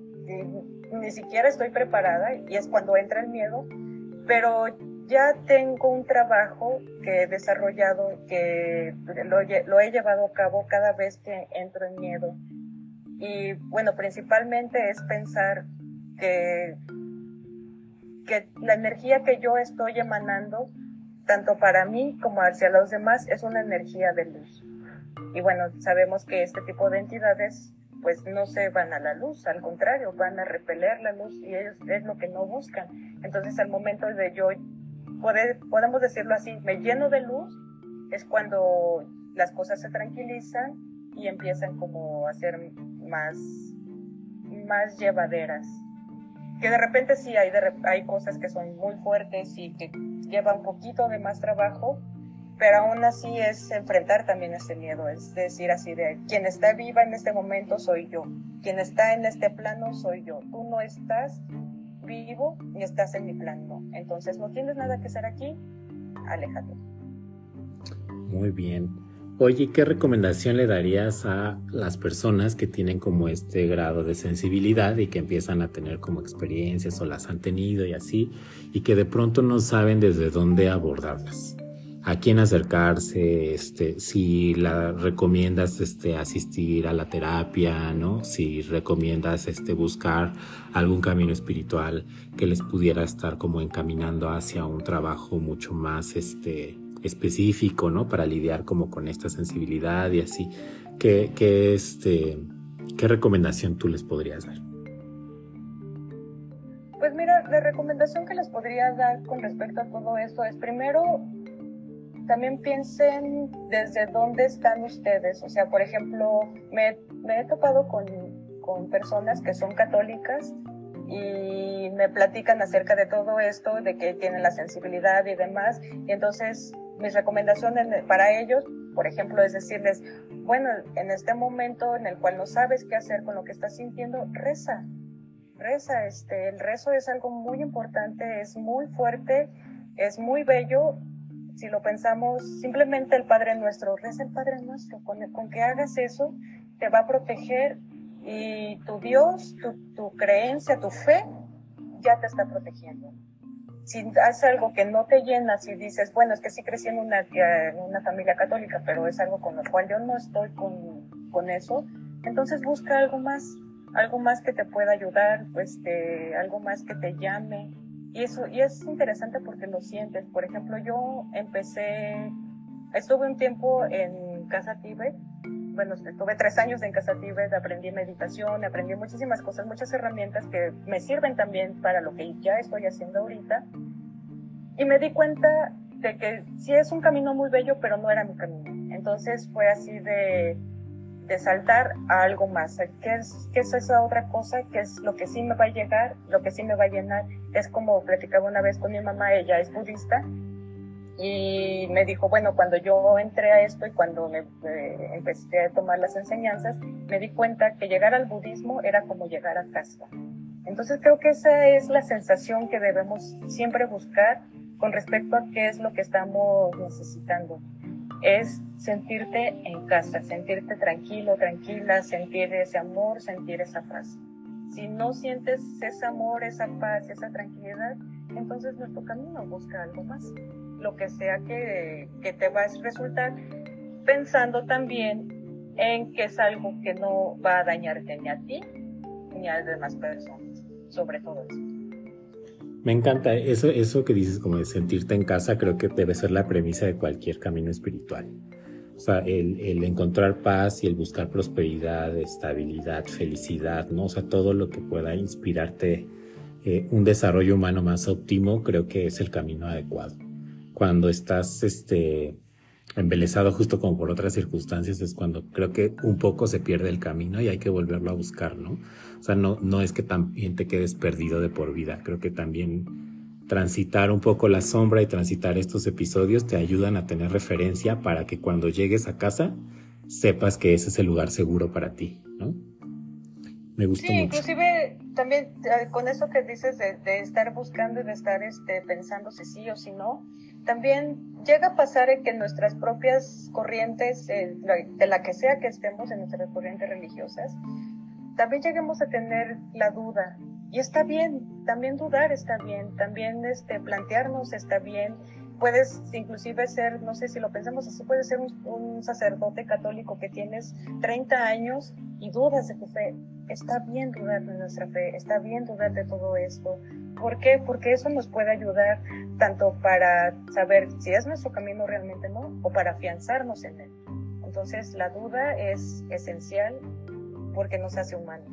ni siquiera estoy preparada y es cuando entra el miedo, pero ya tengo un trabajo que he desarrollado, que lo, lo he llevado a cabo cada vez que entro en miedo. Y bueno, principalmente es pensar que, que la energía que yo estoy emanando, tanto para mí como hacia los demás, es una energía de luz. Y bueno, sabemos que este tipo de entidades pues no se van a la luz, al contrario, van a repeler la luz y ellos es lo que no buscan. Entonces al momento de yo, podemos decirlo así, me lleno de luz, es cuando las cosas se tranquilizan y empiezan como a ser más, más llevaderas. que de repente sí hay, hay cosas que son muy fuertes y que lleva un poquito de más trabajo, pero aún así es enfrentar también ese miedo, es decir así de quien está viva en este momento soy yo, quien está en este plano soy yo, tú no estás vivo ni estás en mi plano, entonces no tienes nada que hacer aquí, aléjate. Muy bien. Oye, ¿qué recomendación le darías a las personas que tienen como este grado de sensibilidad y que empiezan a tener como experiencias o las han tenido y así, y que de pronto no saben desde dónde abordarlas? ¿A quién acercarse? Este, si la recomiendas este, asistir a la terapia, ¿no? Si recomiendas este, buscar algún camino espiritual que les pudiera estar como encaminando hacia un trabajo mucho más este, específico, ¿no? Para lidiar como con esta sensibilidad y así. ¿Qué, qué, este, ¿Qué recomendación tú les podrías dar? Pues mira, la recomendación que les podría dar con respecto a todo esto es primero, también piensen desde dónde están ustedes. O sea, por ejemplo, me, me he topado con, con personas que son católicas y me platican acerca de todo esto, de que tienen la sensibilidad y demás. Y entonces mis recomendaciones para ellos, por ejemplo, es decirles, bueno, en este momento en el cual no sabes qué hacer con lo que estás sintiendo, reza, reza, este, el rezo es algo muy importante, es muy fuerte, es muy bello. Si lo pensamos, simplemente el Padre Nuestro, reza el Padre Nuestro, con, con que hagas eso, te va a proteger y tu Dios, tu, tu creencia, tu fe, ya te está protegiendo si haces algo que no te llena, si dices, bueno, es que sí crecí en una, en una familia católica, pero es algo con lo cual yo no estoy con, con eso, entonces busca algo más, algo más que te pueda ayudar, pues, algo más que te llame. Y eso, y es interesante porque lo sientes. Por ejemplo, yo empecé, estuve un tiempo en Casa Tibet, bueno, estuve tres años en Casa Tibet, aprendí meditación, aprendí muchísimas cosas, muchas herramientas que me sirven también para lo que ya estoy haciendo ahorita. Y me di cuenta de que sí es un camino muy bello, pero no era mi camino. Entonces fue así de, de saltar a algo más. ¿Qué es, ¿Qué es esa otra cosa? ¿Qué es lo que sí me va a llegar? Lo que sí me va a llenar. Es como platicaba una vez con mi mamá, ella es budista, y me dijo, bueno, cuando yo entré a esto y cuando me, empecé a tomar las enseñanzas, me di cuenta que llegar al budismo era como llegar a casa. Entonces creo que esa es la sensación que debemos siempre buscar con respecto a qué es lo que estamos necesitando. Es sentirte en casa, sentirte tranquilo, tranquila, sentir ese amor, sentir esa paz. Si no sientes ese amor, esa paz, esa tranquilidad, entonces nuestro camino busca algo más lo que sea que, que te va a resultar, pensando también en que es algo que no va a dañarte ni a ti ni a las demás personas, sobre todo eso. Me encanta eso, eso que dices como de sentirte en casa, creo que debe ser la premisa de cualquier camino espiritual. O sea, el, el, encontrar paz y el buscar prosperidad, estabilidad, felicidad, ¿no? O sea, todo lo que pueda inspirarte eh, un desarrollo humano más óptimo, creo que es el camino adecuado cuando estás este, embelesado justo como por otras circunstancias es cuando creo que un poco se pierde el camino y hay que volverlo a buscar, ¿no? O sea, no, no es que también te quedes perdido de por vida, creo que también transitar un poco la sombra y transitar estos episodios te ayudan a tener referencia para que cuando llegues a casa sepas que ese es el lugar seguro para ti, ¿no? Me gustó sí, inclusive también eh, con eso que dices de, de, estar buscando y de estar este, pensando si sí o si no, también llega a pasar en que nuestras propias corrientes, eh, de la que sea que estemos en nuestras corrientes religiosas, también lleguemos a tener la duda. Y está bien, también dudar está bien, también este, plantearnos está bien. Puedes inclusive ser, no sé si lo pensamos así, puedes ser un, un sacerdote católico que tienes 30 años y dudas de tu fe. Está bien dudar de nuestra fe, está bien dudar de todo esto. ¿Por qué? Porque eso nos puede ayudar tanto para saber si es nuestro camino realmente no, o para afianzarnos en él. Entonces la duda es esencial porque nos hace humanos.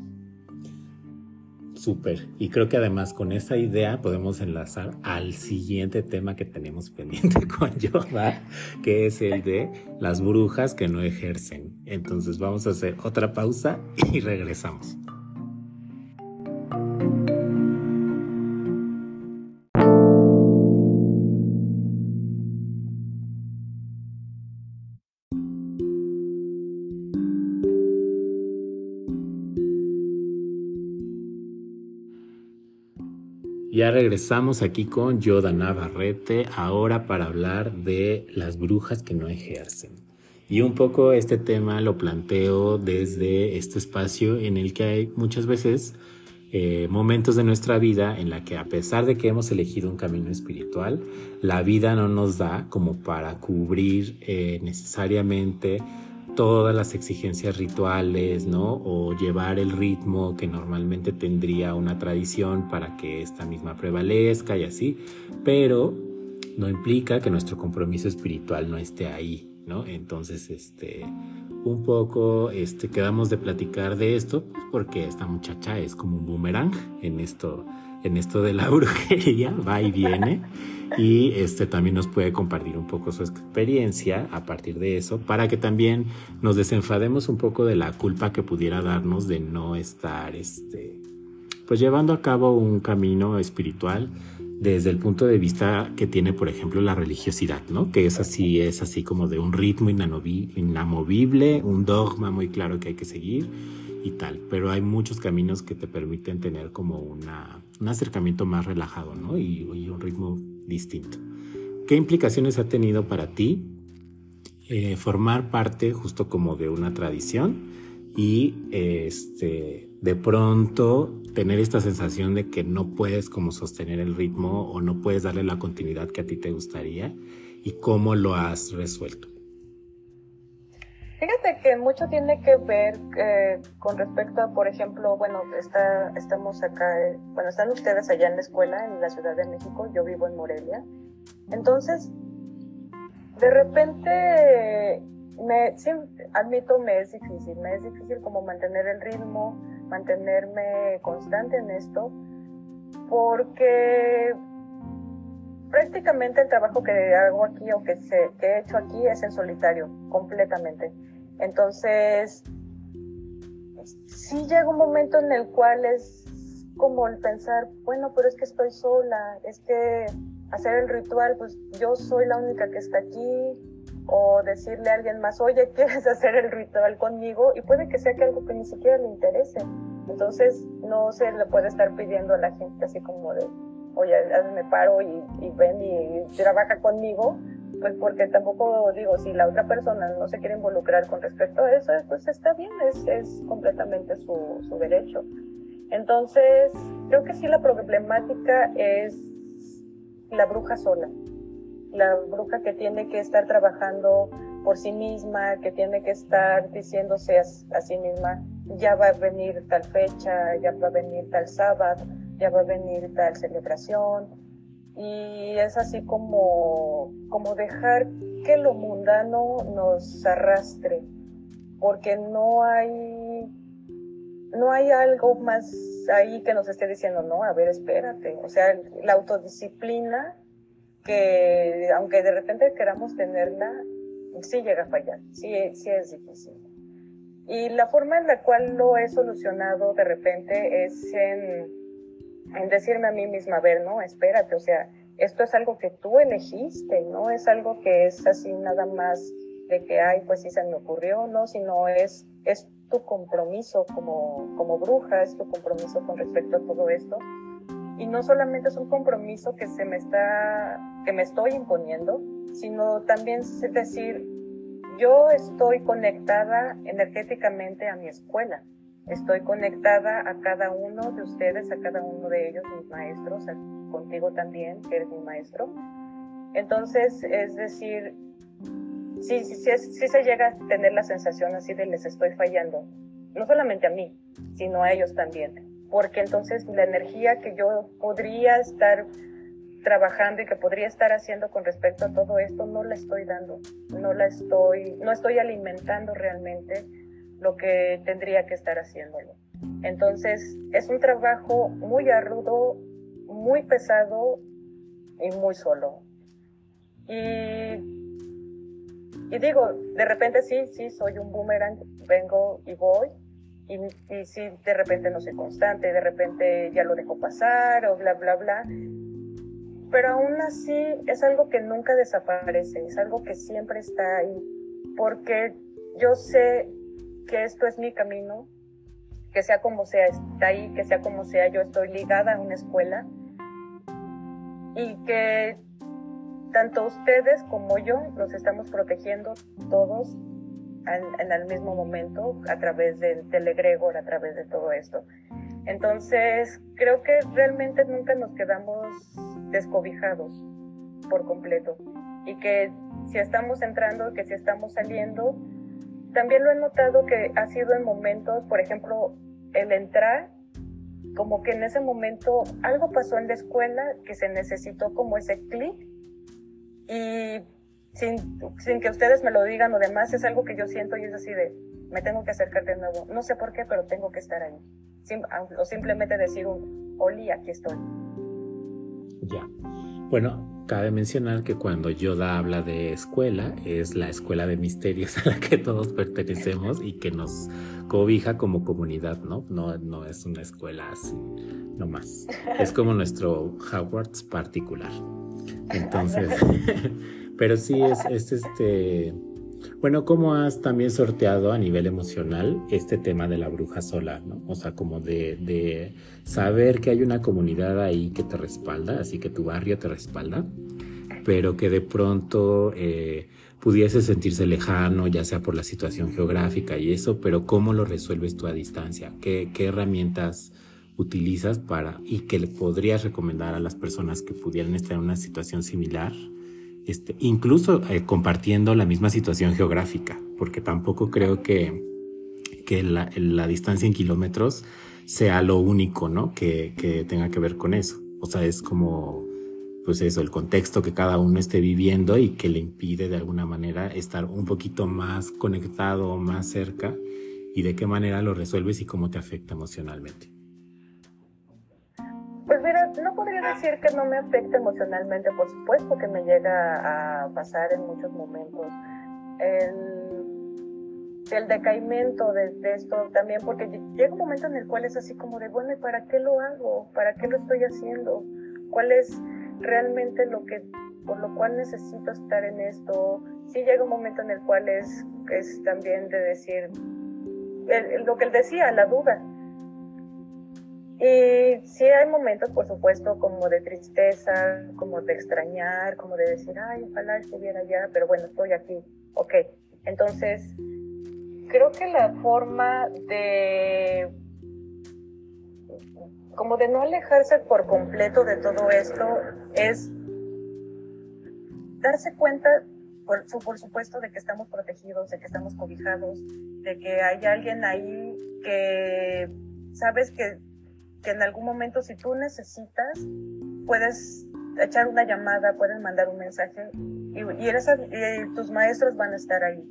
Súper. Y creo que además con esa idea podemos enlazar al siguiente tema que tenemos *laughs* pendiente con Yoda, que es el de las brujas que no ejercen. Entonces vamos a hacer otra pausa y regresamos. Ya regresamos aquí con Yoda Navarrete, ahora para hablar de las brujas que no ejercen. Y un poco este tema lo planteo desde este espacio en el que hay muchas veces eh, momentos de nuestra vida en la que a pesar de que hemos elegido un camino espiritual, la vida no nos da como para cubrir eh, necesariamente todas las exigencias rituales, ¿no? O llevar el ritmo que normalmente tendría una tradición para que esta misma prevalezca y así, pero no implica que nuestro compromiso espiritual no esté ahí, ¿no? Entonces, este, un poco, este, quedamos de platicar de esto, pues, porque esta muchacha es como un boomerang en esto, en esto de la *laughs* brujería, va y viene y este también nos puede compartir un poco su experiencia a partir de eso para que también nos desenfademos un poco de la culpa que pudiera darnos de no estar este pues llevando a cabo un camino espiritual desde el punto de vista que tiene, por ejemplo, la religiosidad, ¿no? Que es así, es así como de un ritmo inamovible, un dogma muy claro que hay que seguir y tal. Pero hay muchos caminos que te permiten tener como una, un acercamiento más relajado, ¿no? Y, y un ritmo distinto. ¿Qué implicaciones ha tenido para ti eh, formar parte justo como de una tradición y este, de pronto tener esta sensación de que no puedes como sostener el ritmo o no puedes darle la continuidad que a ti te gustaría y cómo lo has resuelto? Fíjate que mucho tiene que ver eh, con respecto a, por ejemplo, bueno, está, estamos acá, eh, bueno, están ustedes allá en la escuela en la Ciudad de México, yo vivo en Morelia. Entonces, de repente, me, sí, admito, me es difícil, me es difícil como mantener el ritmo, mantenerme constante en esto, porque prácticamente el trabajo que hago aquí o que, se, que he hecho aquí es en solitario, completamente. Entonces, sí llega un momento en el cual es como el pensar, bueno, pero es que estoy sola, es que hacer el ritual, pues yo soy la única que está aquí, o decirle a alguien más, oye, ¿quieres *laughs* hacer el ritual conmigo? Y puede que sea que algo que ni siquiera le interese. Entonces, no se le puede estar pidiendo a la gente así como de, oye, me paro y, y ven y trabaja conmigo, pues porque tampoco digo, si la otra persona no se quiere involucrar con respecto a eso, pues está bien, es, es completamente su, su derecho. Entonces, creo que sí la problemática es la bruja sola, la bruja que tiene que estar trabajando por sí misma, que tiene que estar diciéndose a, a, sí misma, ya va a venir tal fecha, ya va a venir tal sábado, ya va a venir tal celebración, y es así como, como dejar que lo mundano nos arrastre, porque no hay, no hay algo más ahí que nos esté diciendo, no, a ver, espérate, o sea, la autodisciplina que aunque de repente queramos tenerla, sí llega a fallar, sí, sí es difícil. Y la forma en la cual lo he solucionado de repente es en en decirme a mí misma, a ver, no, espérate, o sea, esto es algo que tú elegiste, no es algo que es así nada más de que, ay, pues sí se me ocurrió, no, sino es, es tu compromiso como, como bruja, es tu compromiso con respecto a todo esto. Y no solamente es un compromiso que se me está, que me estoy imponiendo, sino también es decir, yo estoy conectada energéticamente a mi escuela. Estoy conectada a cada uno de ustedes, a cada uno de ellos, mis maestros, contigo también, que eres mi maestro. Entonces, es decir, sí, sí, sí, se llega a tener la sensación así de les estoy fallando, no solamente a mí, sino a ellos también, porque entonces la energía que yo podría estar trabajando y que podría estar haciendo con respecto a todo esto no la estoy dando, no la estoy, no estoy alimentando realmente lo que tendría que estar haciéndolo. Entonces, es un trabajo muy arduo, muy pesado y muy solo. Y, digo, de repente sí, sí, soy un boomerang, vengo y voy, y, y sí, de repente no soy constante, de repente ya lo dejo pasar o bla, bla, bla. Pero aún así es algo que nunca desaparece, es algo que siempre está ahí, porque yo sé que esto es mi camino, que sea como sea, está ahí, que sea como sea, yo estoy ligada a una escuela y que tanto ustedes como yo nos estamos protegiendo todos en el mismo momento a través del, del egregor, a través de todo esto. Entonces, creo que realmente nunca nos quedamos descobijados por completo y que si estamos entrando, que si estamos saliendo, también lo he notado que ha sido en momentos, por ejemplo, el entrar, como que en ese momento algo pasó en la escuela que se necesitó como ese clic y sin, sin que ustedes me lo digan o demás, es algo que yo siento y es así de, me tengo que acercar de nuevo. No sé por qué, pero tengo que estar ahí. o simplemente decir un, Oli, aquí estoy. Ya. Bueno, cabe mencionar que cuando Yoda habla de escuela, es la escuela de misterios *laughs* a la que todos pertenecemos y que nos cobija como comunidad, ¿no? No, no es una escuela así, no más. Es como nuestro Hogwarts particular. Entonces, *laughs* pero sí es este bueno, ¿cómo has también sorteado a nivel emocional este tema de la bruja sola? ¿no? O sea, como de, saber que hay una comunidad ahí que te respalda, así que tu barrio te respalda, pero que de pronto eh, pudiese sentirse lejano, ya sea por la situación geográfica y eso, pero ¿cómo lo resuelves tú a distancia? ¿Qué, qué herramientas utilizas para y que le podrías recomendar a las personas que pudieran estar en una situación similar? Este, incluso eh, compartiendo la misma situación geográfica, porque tampoco creo que, que la, distancia en kilómetros sea lo único, ¿no? Que, que, tenga que ver con eso. O sea, es como, pues eso, el contexto que cada uno esté viviendo y que le impide de alguna manera estar un poquito más conectado, más cerca, y de qué manera lo resuelves y cómo te afecta emocionalmente. Podría decir que no me afecta emocionalmente, por supuesto que me llega a pasar en muchos momentos. El, el decaimiento de, esto también, porque llega un momento en el cual es así como de, bueno, ¿y para qué lo hago? ¿Para qué lo estoy haciendo? ¿Cuál es realmente lo que, por lo cual necesito estar en esto? Sí llega un momento en el cual es, es también de decir, lo que él decía, la duda y sí hay momentos, por supuesto, como de tristeza, como de extrañar, como de decir, ay, ojalá estuviera allá, pero bueno, estoy aquí. Ok, entonces, creo que la forma de, como de no alejarse por completo de todo esto, es darse cuenta, por, por supuesto, de que estamos protegidos, de que estamos cobijados, de que hay alguien ahí que sabes que que en algún momento si tú necesitas, puedes echar una llamada, puedes mandar un mensaje y, y, tus maestros van a estar ahí.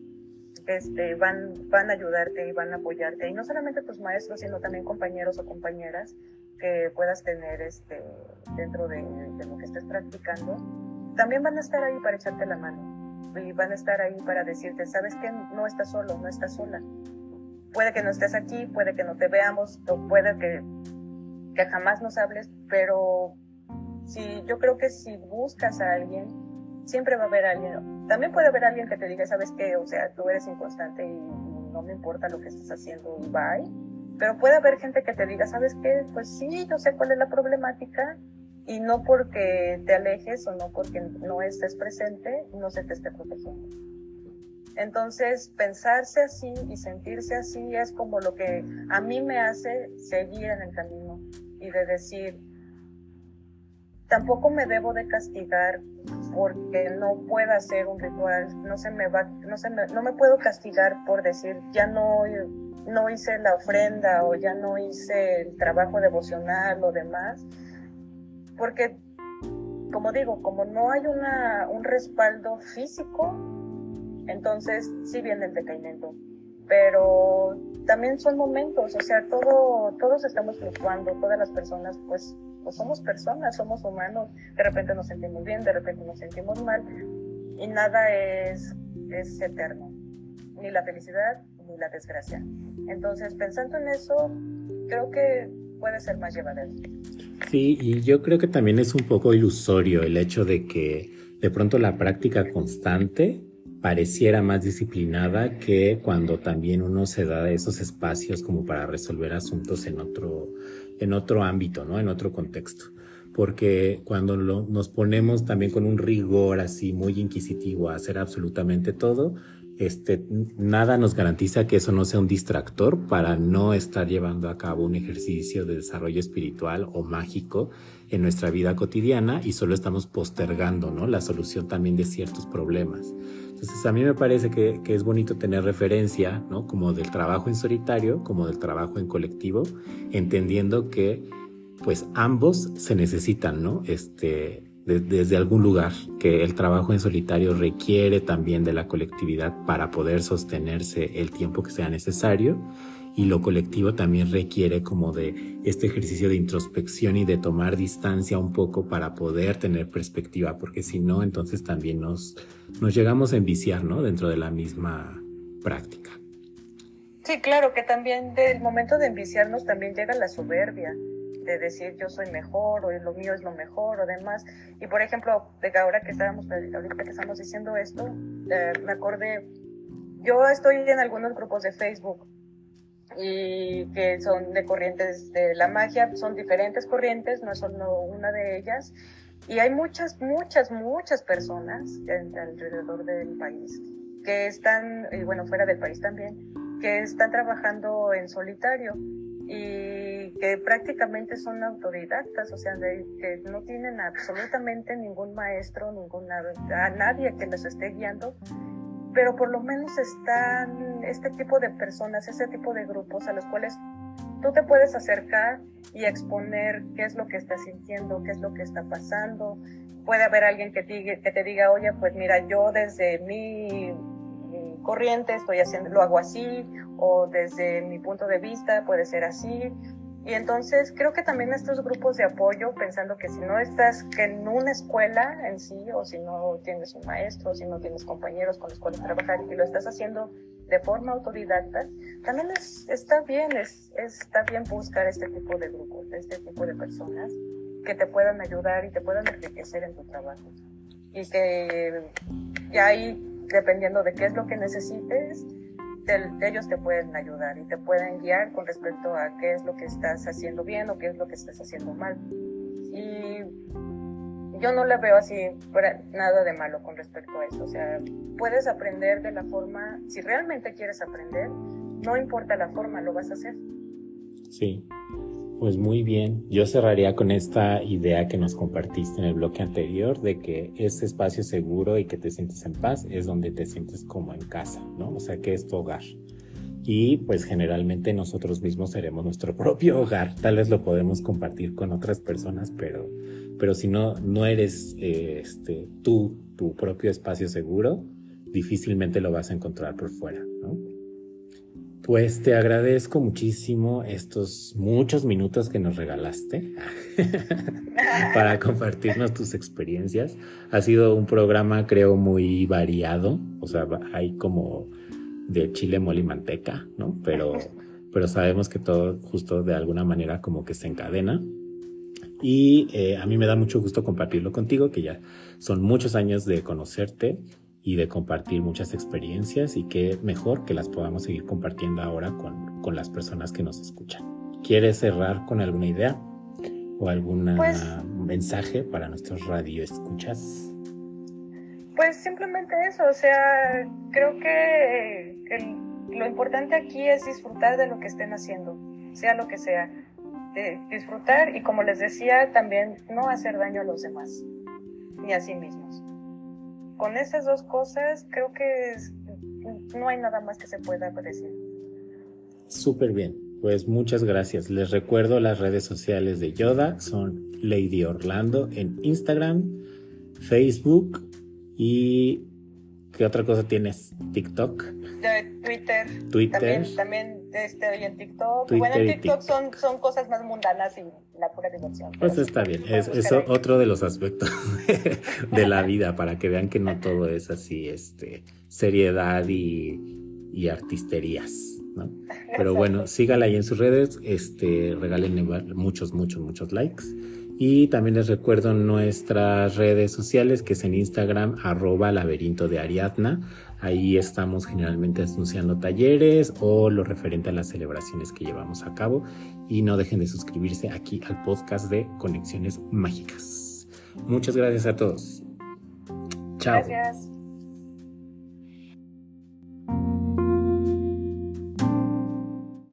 Este, van, van a ayudarte y van a apoyarte. Y no solamente tus maestros, sino también compañeros o compañeras que puedas tener este, dentro de, de lo que estés practicando. También van a estar ahí para echarte la mano. Y van a estar ahí para decirte, sabes que no estás solo, no estás sola. Puede que no estés aquí, puede que no te veamos, o puede que que jamás nos hables, pero si yo creo que si buscas a alguien, siempre va a haber alguien. También puede haber alguien que te diga, sabes qué, o sea, tú eres inconstante y no me importa lo que estás haciendo bye. Pero puede haber gente que te diga, sabes qué, pues sí, yo sé cuál es la problemática y no porque te alejes o no porque no estés presente, no se te esté protegiendo. Entonces, pensarse así y sentirse así es como lo que a mí me hace seguir en el camino y de decir, tampoco me debo de castigar porque no pueda hacer un ritual, no se me va, no se me, no me puedo castigar por decir, ya no, no hice la ofrenda o ya no hice el trabajo devocional o demás, porque como digo, como no hay una, un respaldo físico, entonces sí viene el decaimiento. Pero también son momentos, o sea, todo, todos estamos fluctuando, todas las personas, pues, pues somos personas, somos humanos, de repente nos sentimos bien, de repente nos sentimos mal, y nada es, es eterno, ni la felicidad ni la desgracia. Entonces, pensando en eso, creo que puede ser más llevadero. Sí, y yo creo que también es un poco ilusorio el hecho de que de pronto la práctica constante pareciera más disciplinada que cuando también uno se da esos espacios como para resolver asuntos en otro, en otro ámbito, ¿no? En otro contexto. porque cuando nos ponemos también con un rigor así muy inquisitivo a hacer absolutamente todo, este, nada nos garantiza que eso no sea un distractor para no estar llevando a cabo un ejercicio de desarrollo espiritual o mágico en nuestra vida cotidiana y solo estamos postergando ¿no? la solución también de ciertos problemas. Entonces a mí me parece que, que, es bonito tener referencia, ¿no? Como del trabajo en solitario, como del trabajo en colectivo, entendiendo que pues ambos se necesitan, ¿no? Este, desde algún lugar, que el trabajo en solitario requiere también de la colectividad para poder sostenerse el tiempo que sea necesario y lo colectivo también requiere como de este ejercicio de introspección y de tomar distancia un poco para poder tener perspectiva, porque si no, entonces también nos, nos llegamos a enviciar, ¿no? Dentro de la misma práctica. Sí, claro, que también del momento de enviciarnos también llega la soberbia de decir yo soy mejor o lo mío es lo mejor o demás. Y por ejemplo, de ahora que estábamos, ahorita que estamos diciendo esto, eh, me acordé, yo estoy en algunos grupos de Facebook y que son de corrientes de la magia, son diferentes corrientes, no es solo una de ellas. Y hay muchas, muchas, muchas personas alrededor del país que están, y bueno, fuera del país también, que están trabajando en solitario y que prácticamente son autodidactas, o sea, que no tienen absolutamente ningún maestro, ninguna, a nadie que les esté guiando, pero por lo menos están este tipo de personas, este tipo de grupos a los cuales tú te puedes acercar y exponer qué es lo que estás sintiendo, qué es lo que está pasando. Puede haber alguien que te, que te diga, oye, pues mira, yo desde mi corriente, estoy haciendo, lo hago así, o desde mi punto de vista puede ser así. Y entonces creo que también estos grupos de apoyo, pensando que si no estás en una escuela en sí, o si no tienes un maestro, o si no tienes compañeros con los cuales trabajar y lo estás haciendo de forma autodidacta, también es, está bien, es, está bien buscar este tipo de grupos, este tipo de personas que te puedan ayudar y te puedan enriquecer en tu trabajo. Y que ya hay dependiendo de qué es lo que necesites, ellos te pueden ayudar y te pueden guiar con respecto a qué es lo que estás haciendo bien o qué es lo que estás haciendo mal. Y yo no le veo así nada de malo con respecto a eso. O sea, puedes aprender de la forma, si realmente quieres aprender, no importa la forma, lo vas a hacer. Sí. Pues muy bien, yo cerraría con esta idea que nos compartiste en el bloque anterior de que ese espacio seguro y que te sientes en paz es donde te sientes como en casa, ¿no? O sea, que es tu hogar. Y pues generalmente nosotros mismos seremos nuestro *laughs* propio hogar. Tal vez lo podemos compartir con otras personas, pero, pero si no, no eres eh, este, tú, tu propio espacio seguro, difícilmente lo vas a encontrar por fuera. Pues te agradezco muchísimo estos muchos minutos que nos regalaste *laughs* para compartirnos tus experiencias. Ha sido un programa, creo, muy variado. O sea, hay como de chile, mole y manteca, ¿no? Pero, pero sabemos que todo justo de alguna manera como que se encadena. Y eh, a mí me da mucho gusto compartirlo contigo, que ya son muchos años de conocerte y de compartir muchas experiencias y qué mejor que las podamos seguir compartiendo ahora con, con las personas que nos escuchan. ¿Quieres cerrar con alguna idea o algún pues, mensaje para nuestros radioescuchas? Pues simplemente eso, o sea, creo que lo importante aquí es disfrutar de lo que estén haciendo, sea lo que sea, de disfrutar y como les decía, también no hacer daño a los demás, ni a sí mismos con esas dos cosas creo que no hay nada más que se pueda apreciar. Súper bien, pues muchas gracias. Les recuerdo las redes sociales de Yoda, son Lady Orlando en Instagram, Facebook y ¿qué otra cosa tienes? TikTok. Twitter. Twitter. También, estoy en TikTok. bueno, en TikTok, Son, son cosas más mundanas y la pura diversión. Pues está bien, es, es otro de los aspectos *laughs* de, la vida para que vean que no todo es así, este, seriedad y, y artisterías, ¿no? Pero bueno, sígala ahí en sus redes, este, regálenle muchos, muchos, muchos likes Y también les recuerdo nuestras redes sociales, que es en Instagram, arroba laberinto de Ariadna. Ahí estamos generalmente anunciando talleres o lo referente a las celebraciones que llevamos a cabo. Y no dejen de suscribirse aquí al podcast de Conexiones Mágicas. Muchas gracias a todos. Chao. Gracias.